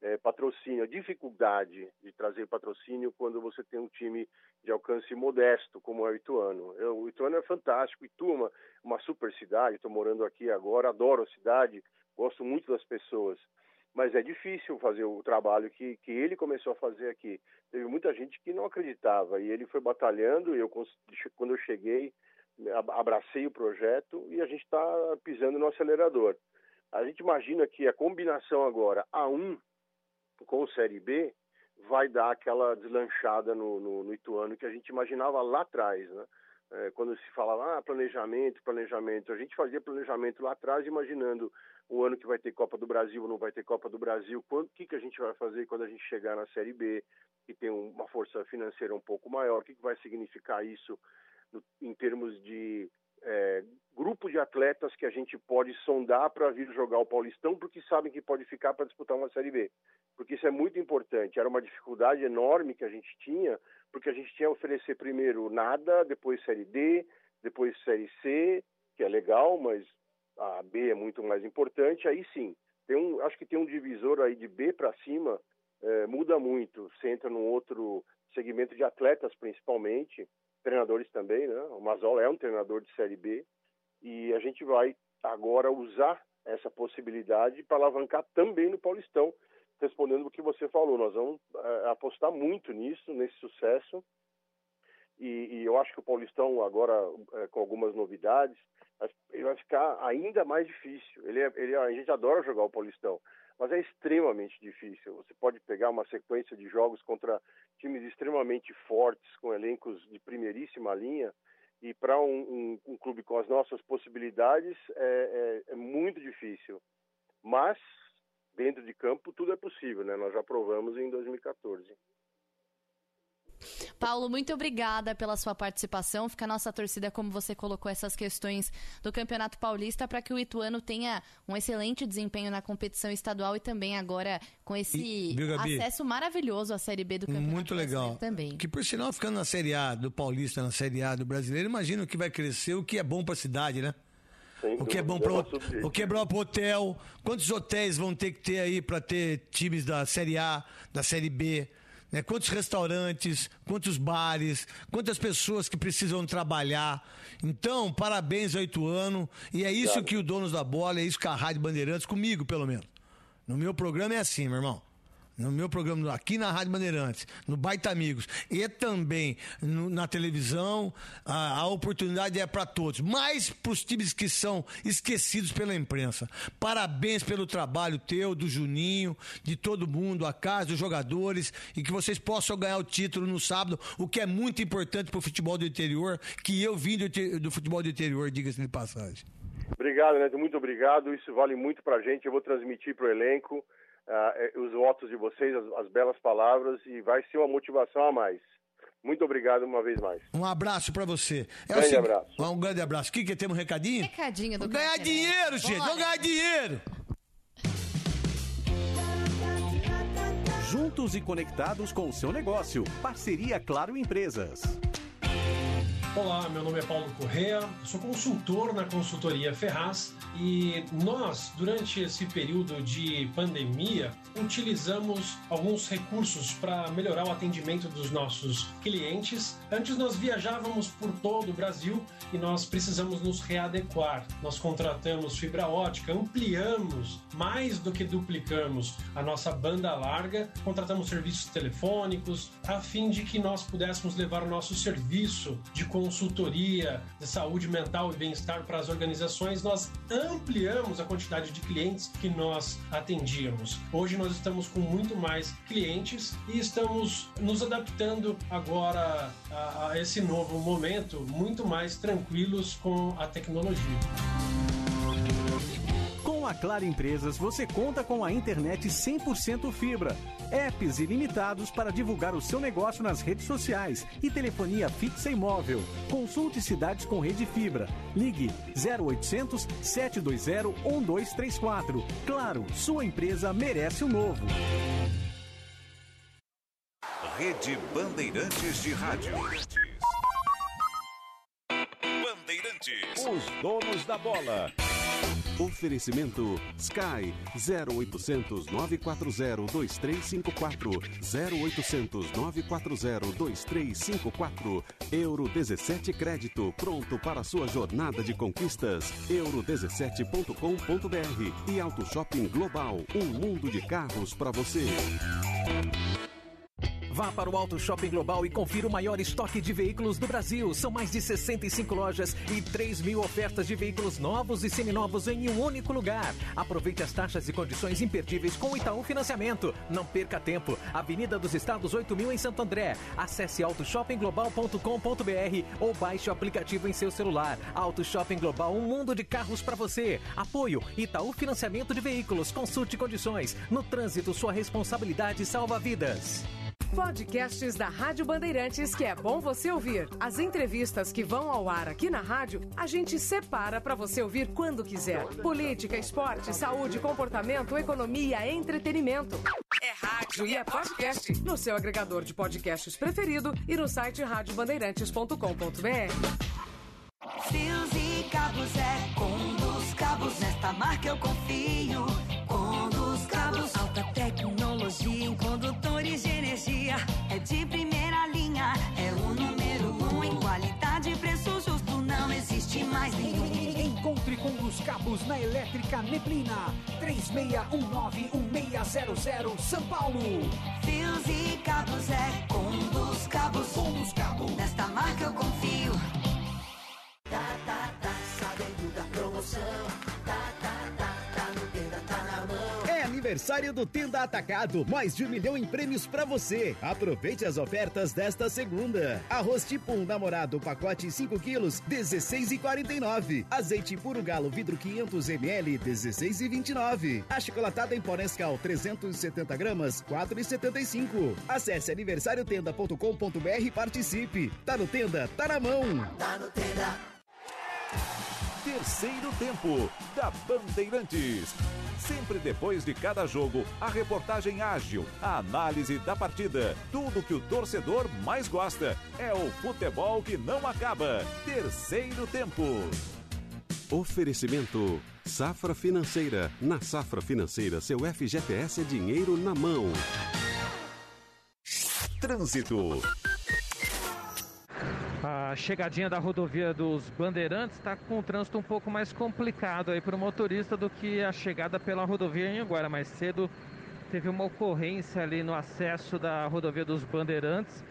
é, patrocínio, a dificuldade de trazer patrocínio quando você tem um time de alcance modesto, como é o Ituano. Eu, o Ituano é fantástico, Itu é uma, uma super cidade, estou morando aqui agora, adoro a cidade, gosto muito das pessoas, mas é difícil fazer o trabalho que, que ele começou a fazer aqui. Teve muita gente que não acreditava e ele foi batalhando, e eu, quando eu cheguei, abracei o projeto e a gente está pisando no acelerador. A gente imagina que a combinação agora A1 com Série B, vai dar aquela deslanchada no, no, no Ituano que a gente imaginava lá atrás, né? É, quando se falava ah, planejamento, planejamento, a gente fazia planejamento lá atrás imaginando o ano que vai ter Copa do Brasil ou não vai ter Copa do Brasil, o que, que a gente vai fazer quando a gente chegar na Série B, que tem uma força financeira um pouco maior, o que, que vai significar isso no, em termos de é, grupo de atletas que a gente pode sondar para vir jogar o Paulistão, porque sabem que pode ficar para disputar uma Série B. Porque isso é muito importante. Era uma dificuldade enorme que a gente tinha, porque a gente tinha a oferecer primeiro nada, depois Série D, depois Série C, que é legal, mas a B é muito mais importante. Aí sim, tem um, acho que tem um divisor aí de B para cima, é, muda muito. Você entra num outro segmento de atletas, principalmente, treinadores também, né? O Mazola é um treinador de Série B e a gente vai agora usar essa possibilidade para alavancar também no Paulistão, respondendo o que você falou. Nós vamos é, apostar muito nisso, nesse sucesso. E, e, eu acho que o Paulistão agora, é, com algumas novidades, ele vai ficar ainda mais difícil. Ele, é, ele a gente adora jogar o Paulistão, mas é extremamente difícil. Você pode pegar uma sequência de jogos contra times extremamente fortes, com elencos de primeiríssima linha, e para um, um, um, clube com as nossas possibilidades é, é, é, muito difícil. Mas, dentro de campo, tudo é possível, né? Nós já provamos em 2014. Paulo, muito obrigada pela sua participação. Fica a nossa torcida, como você colocou essas questões do Campeonato Paulista, para que o Ituano tenha um excelente desempenho na competição estadual e também agora com esse e, viu, acesso maravilhoso à Série B do Campeonato Muito legal. também. Que por sinal, ficando na Série A do Paulista, na Série A do Brasileiro, imagino que vai crescer o que é bom para a cidade, né? o que é bom para o que é bom para hotel. Quantos hotéis vão ter que ter aí para ter times da Série A, da Série B? Né? Quantos restaurantes, quantos bares, quantas pessoas que precisam trabalhar. Então, parabéns ao Ituano. E é isso claro. que o Donos da Bola, é isso que a Rádio Bandeirantes, comigo pelo menos. No meu programa é assim, meu irmão no meu programa aqui na Rádio Bandeirantes, no Baita Amigos, e também no, na televisão, a, a oportunidade é para todos, mais para os times que são esquecidos pela imprensa. Parabéns pelo trabalho teu, do Juninho, de todo mundo, a casa, dos jogadores, e que vocês possam ganhar o título no sábado, o que é muito importante para o futebol do interior, que eu vim do, do futebol do interior, diga-se de passagem. Obrigado, Neto, muito obrigado. Isso vale muito para a gente. Eu vou transmitir para o elenco uh, os votos de vocês, as, as belas palavras e vai ser uma motivação a mais. Muito obrigado uma vez mais. Um abraço para você. É grande abraço. Um grande abraço. O que, que temos um recadinho? Recadinho do Ganhar dinheiro, gente. Vamos ganhar dinheiro. Juntos e conectados com o seu negócio. Parceria Claro Empresas. Olá, meu nome é Paulo Correa, sou consultor na consultoria Ferraz e nós, durante esse período de pandemia, utilizamos alguns recursos para melhorar o atendimento dos nossos clientes. Antes nós viajávamos por todo o Brasil e nós precisamos nos readequar. Nós contratamos fibra ótica, ampliamos mais do que duplicamos a nossa banda larga, contratamos serviços telefônicos a fim de que nós pudéssemos levar o nosso serviço de consultoria de saúde mental e bem-estar para as organizações, nós ampliamos a quantidade de clientes que nós atendíamos. Hoje nós estamos com muito mais clientes e estamos nos adaptando agora a, a esse novo momento muito mais tranquilos com a tecnologia. Com a Claro Empresas, você conta com a internet 100% fibra, apps ilimitados para divulgar o seu negócio nas redes sociais e telefonia fixa e móvel. Consulte cidades com rede fibra. Ligue 0800 720 1234. Claro, sua empresa merece o um novo. Rede Bandeirantes de Rádio. Bandeirantes. Os donos da bola. Oferecimento Sky 0800 940 2354 0800 940 2354 Euro 17 Crédito pronto para sua jornada de conquistas euro17.com.br e Auto Shopping Global um mundo de carros para você. Vá para o Auto Shopping Global e confira o maior estoque de veículos do Brasil. São mais de 65 lojas e 3 mil ofertas de veículos novos e seminovos em um único lugar. Aproveite as taxas e condições imperdíveis com o Itaú Financiamento. Não perca tempo. Avenida dos Estados 8000 em Santo André. Acesse autoshoppingglobal.com.br ou baixe o aplicativo em seu celular. Auto Shopping Global, um mundo de carros para você. Apoio Itaú Financiamento de Veículos. Consulte condições. No trânsito, sua responsabilidade salva vidas. Podcasts da Rádio Bandeirantes que é bom você ouvir. As entrevistas que vão ao ar aqui na rádio, a gente separa para você ouvir quando quiser. Política, esporte, saúde, comportamento, economia, entretenimento. É rádio e é podcast no seu agregador de podcasts preferido e no site radiobandeirantes.com.br. Fios e cabos é com dos cabos. Nesta marca eu confio. Cabos na Elétrica Neblina. 3619-1600 São Paulo. Fios e cabos é com dos cabos. Com dos cabos. Nesta marca eu confio. Tá, tá, tá, sabendo da promoção. Aniversário do Tenda Atacado, mais de um milhão em prêmios pra você. Aproveite as ofertas desta segunda. Arroz tipo um namorado, pacote 5 quilos, 16,49. Azeite puro galo, vidro 500 ml, 16,29. A chocolatada em pó Nescau, 370 gramas, 4,75. Acesse aniversariotenda.com.br e participe. Tá no Tenda, tá na mão. Tá no Tenda. Terceiro tempo da Bandeirantes. Sempre depois de cada jogo, a reportagem ágil, a análise da partida, tudo que o torcedor mais gosta. É o futebol que não acaba. Terceiro tempo. Oferecimento Safra Financeira. Na Safra Financeira, seu FGTS é dinheiro na mão. Trânsito. A chegadinha da rodovia dos Bandeirantes está com o trânsito um pouco mais complicado aí para o motorista do que a chegada pela rodovia em Anguera. Mais cedo teve uma ocorrência ali no acesso da rodovia dos Bandeirantes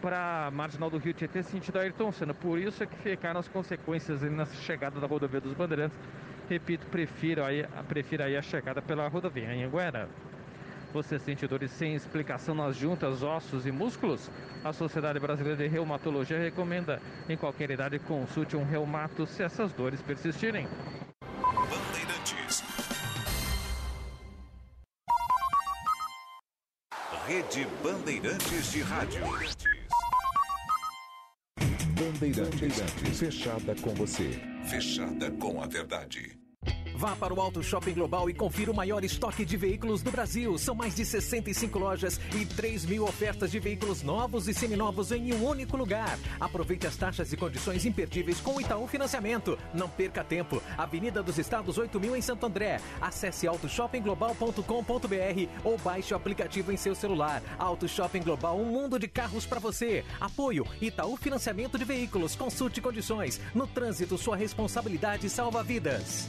para a marginal do Rio Tietê, sentido Ayrton Senna. Por isso é que ficaram as consequências ali na chegada da rodovia dos Bandeirantes. Repito, prefiro aí, prefiro aí a chegada pela rodovia em Anguera. Você sente dores sem explicação nas juntas, ossos e músculos? A Sociedade Brasileira de Reumatologia recomenda em qualquer idade consulte um reumato se essas dores persistirem. Bandeirantes. Rede Bandeirantes de Rádio. Bandeirantes. Fechada com você. Fechada com a verdade. Vá para o Auto Shopping Global e confira o maior estoque de veículos do Brasil. São mais de 65 lojas e 3 mil ofertas de veículos novos e seminovos em um único lugar. Aproveite as taxas e condições imperdíveis com o Itaú Financiamento. Não perca tempo. Avenida dos Estados 8000 em Santo André. Acesse autoshoppingglobal.com.br ou baixe o aplicativo em seu celular. Auto Shopping Global, um mundo de carros para você. Apoio Itaú Financiamento de Veículos. Consulte condições. No trânsito, sua responsabilidade salva vidas.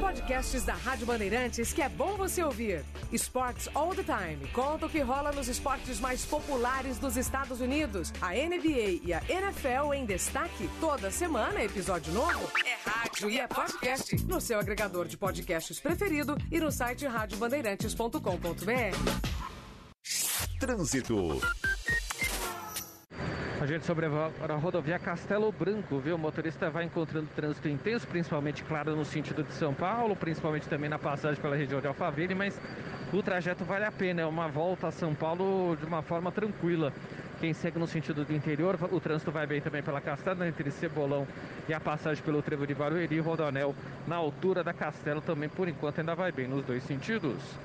Podcasts da Rádio Bandeirantes que é bom você ouvir. Sports All the Time. Conta o que rola nos esportes mais populares dos Estados Unidos. A NBA e a NFL em destaque. Toda semana, episódio novo. É rádio e é podcast. No seu agregador de podcasts preferido e no site radiobandeirantes.com.br. Trânsito. A gente sobrevoa a rodovia Castelo Branco, viu? O motorista vai encontrando trânsito intenso, principalmente, claro, no sentido de São Paulo, principalmente também na passagem pela região de Alphaville, mas o trajeto vale a pena, é uma volta a São Paulo de uma forma tranquila. Quem segue no sentido do interior, o trânsito vai bem também pela Castelo, entre Cebolão e a passagem pelo Trevo de Barueri Rodonel, na altura da Castelo também, por enquanto, ainda vai bem nos dois sentidos.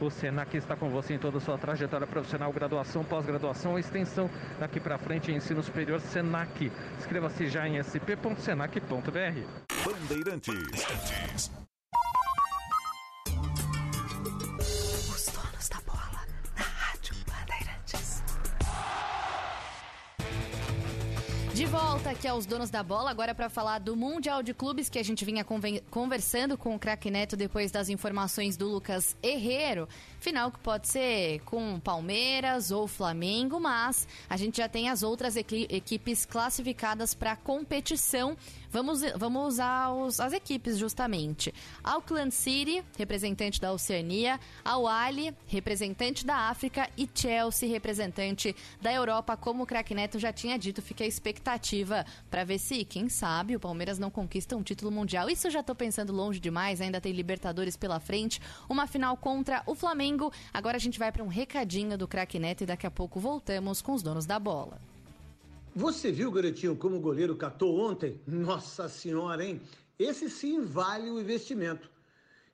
O Senac está com você em toda a sua trajetória profissional, graduação, pós-graduação, extensão. Daqui para frente, ensino superior Senac. Inscreva-se já em sp.senac.br. Bandeirantes. De volta aqui aos donos da bola, agora para falar do Mundial de Clubes que a gente vinha conversando com o craque Neto depois das informações do Lucas Herrero. Final que pode ser com Palmeiras ou Flamengo, mas a gente já tem as outras equipes classificadas para competição Vamos, vamos usar os, as equipes, justamente. Auckland City, representante da Oceania, Al representante da África e Chelsea, representante da Europa. Como o Crack Neto já tinha dito, fica a expectativa para ver se, quem sabe, o Palmeiras não conquista um título mundial. Isso eu já tô pensando longe demais, ainda tem Libertadores pela frente, uma final contra o Flamengo. Agora a gente vai para um recadinho do Crack Neto e daqui a pouco voltamos com os donos da bola. Você viu, garotinho, como o goleiro catou ontem? Nossa senhora, hein? Esse sim vale o investimento.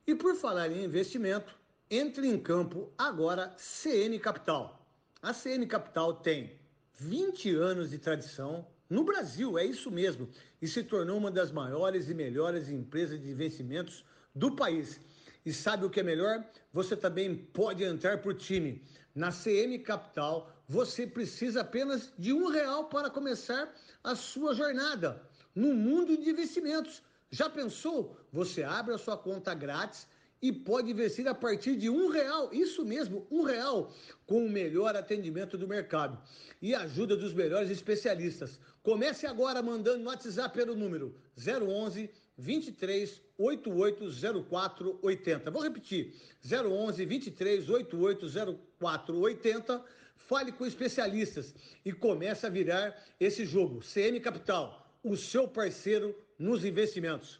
E por falar em investimento, entre em campo agora CN Capital. A CN Capital tem 20 anos de tradição no Brasil, é isso mesmo, e se tornou uma das maiores e melhores empresas de investimentos do país. E sabe o que é melhor? Você também pode entrar por time. Na CM Capital você precisa apenas de um real para começar a sua jornada no mundo de investimentos. Já pensou? Você abre a sua conta grátis e pode investir a partir de um real, isso mesmo, um real, com o melhor atendimento do mercado e ajuda dos melhores especialistas. Comece agora mandando no WhatsApp pelo número 011 23 8804 80. Vou repetir: 011 23 8804 80 fale com especialistas e comece a virar esse jogo. CM Capital, o seu parceiro nos investimentos.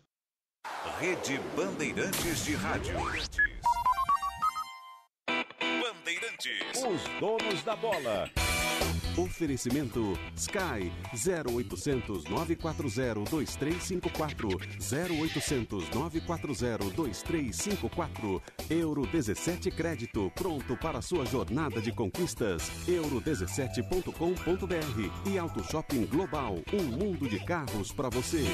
Rede Bandeirantes de Rádio. Bandeirantes. Os donos da bola. Oferecimento Sky 0800 940 2354 0800 940 2354 Euro 17 Crédito pronto para sua jornada de conquistas euro17.com.br e Auto Shopping Global um mundo de carros para você.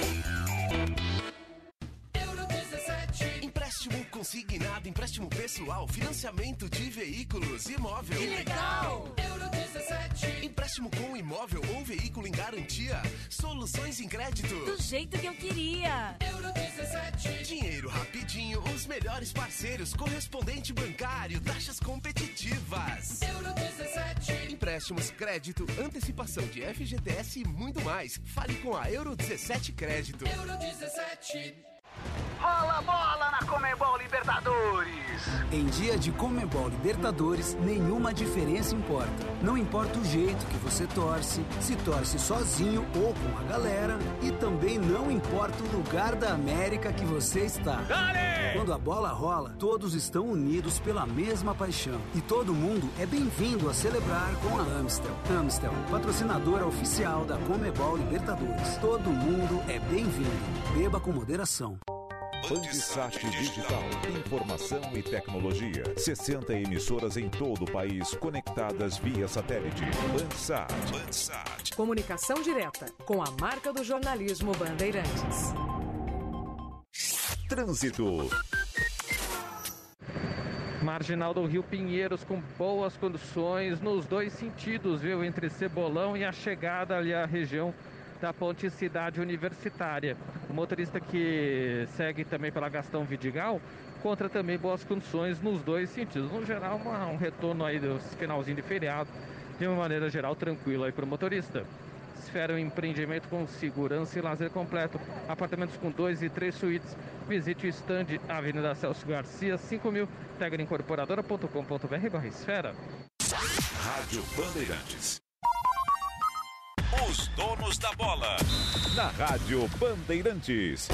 Consignado, empréstimo pessoal, financiamento de veículos, imóvel. Que legal! Euro 17. Empréstimo com imóvel ou veículo em garantia. Soluções em crédito. Do jeito que eu queria. Euro 17. Dinheiro rapidinho, os melhores parceiros, correspondente bancário, taxas competitivas. Euro 17. Empréstimos, crédito, antecipação de FGTS e muito mais. Fale com a Euro 17 Crédito. Euro 17. Rola bola na Comebol Libertadores. Em dia de Comebol Libertadores, nenhuma diferença importa. Não importa o jeito que você torce, se torce sozinho ou com a galera, e também não importa o lugar da América que você está. Dale! Quando a bola rola, todos estão unidos pela mesma paixão. E todo mundo é bem-vindo a celebrar com a Amstel. Amstel, patrocinadora oficial da Comebol Libertadores. Todo mundo é bem-vindo. Beba com moderação. Bandsat Digital. Informação e tecnologia. 60 emissoras em todo o país conectadas via satélite. Bandsat. Bandsat. Comunicação direta com a marca do jornalismo Bandeirantes. Trânsito. Marginal do Rio Pinheiros com boas condições nos dois sentidos, viu? Entre Cebolão e a chegada ali à região da Ponte Cidade Universitária. O motorista que segue também pela Gastão Vidigal encontra também boas condições nos dois sentidos. No geral, uma, um retorno aí do finalzinho de feriado, de uma maneira geral, tranquilo aí para o motorista. Esfera um empreendimento com segurança e lazer completo. Apartamentos com dois e três suítes. Visite o stand Avenida Celso Garcia, 5000, tegraincorporadora.com.br barra esfera. Rádio Bandeirantes. Os donos da bola. Na Rádio Bandeirantes.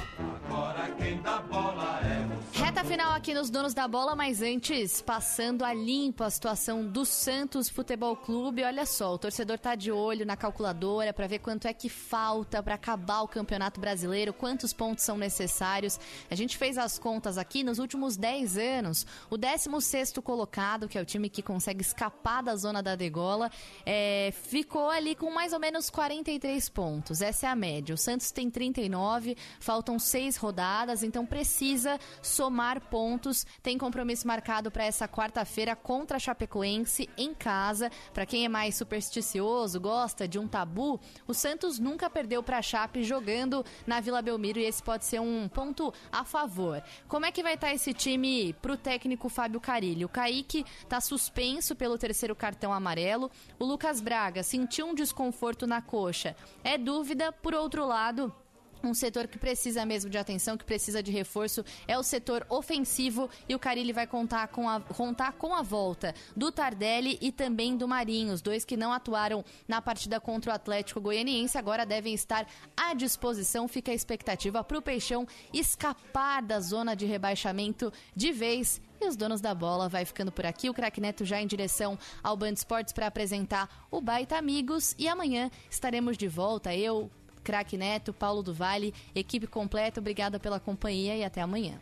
Agora quem dá bola é você. Reta final aqui nos Donos da Bola, mas antes, passando a limpo a situação do Santos Futebol Clube. Olha só, o torcedor tá de olho na calculadora para ver quanto é que falta para acabar o Campeonato Brasileiro, quantos pontos são necessários. A gente fez as contas aqui nos últimos 10 anos. O 16º colocado, que é o time que consegue escapar da zona da degola, é, ficou ali com mais ou menos 43 pontos. Essa é a média. O Santos tem 39, faltam seis rodadas, então precisa somar pontos. Tem compromisso marcado para essa quarta-feira contra a Chapecoense em casa. Para quem é mais supersticioso, gosta de um tabu, o Santos nunca perdeu para a Chape jogando na Vila Belmiro e esse pode ser um ponto a favor. Como é que vai estar tá esse time para o técnico Fábio Carilli? O Kaique está suspenso pelo terceiro cartão amarelo. O Lucas Braga sentiu um desconforto na coxa. É dúvida, por outro lado, um setor que precisa mesmo de atenção, que precisa de reforço, é o setor ofensivo e o Carilli vai contar com a, contar com a volta do Tardelli e também do Marinho. Os dois que não atuaram na partida contra o Atlético Goianiense agora devem estar à disposição. Fica a expectativa para o Peixão escapar da zona de rebaixamento de vez. E os donos da bola vai ficando por aqui. O Crack Neto já em direção ao Band Esportes para apresentar o Baita Amigos. E amanhã estaremos de volta. Eu, Crack Neto, Paulo do Vale, equipe completa, obrigada pela companhia e até amanhã.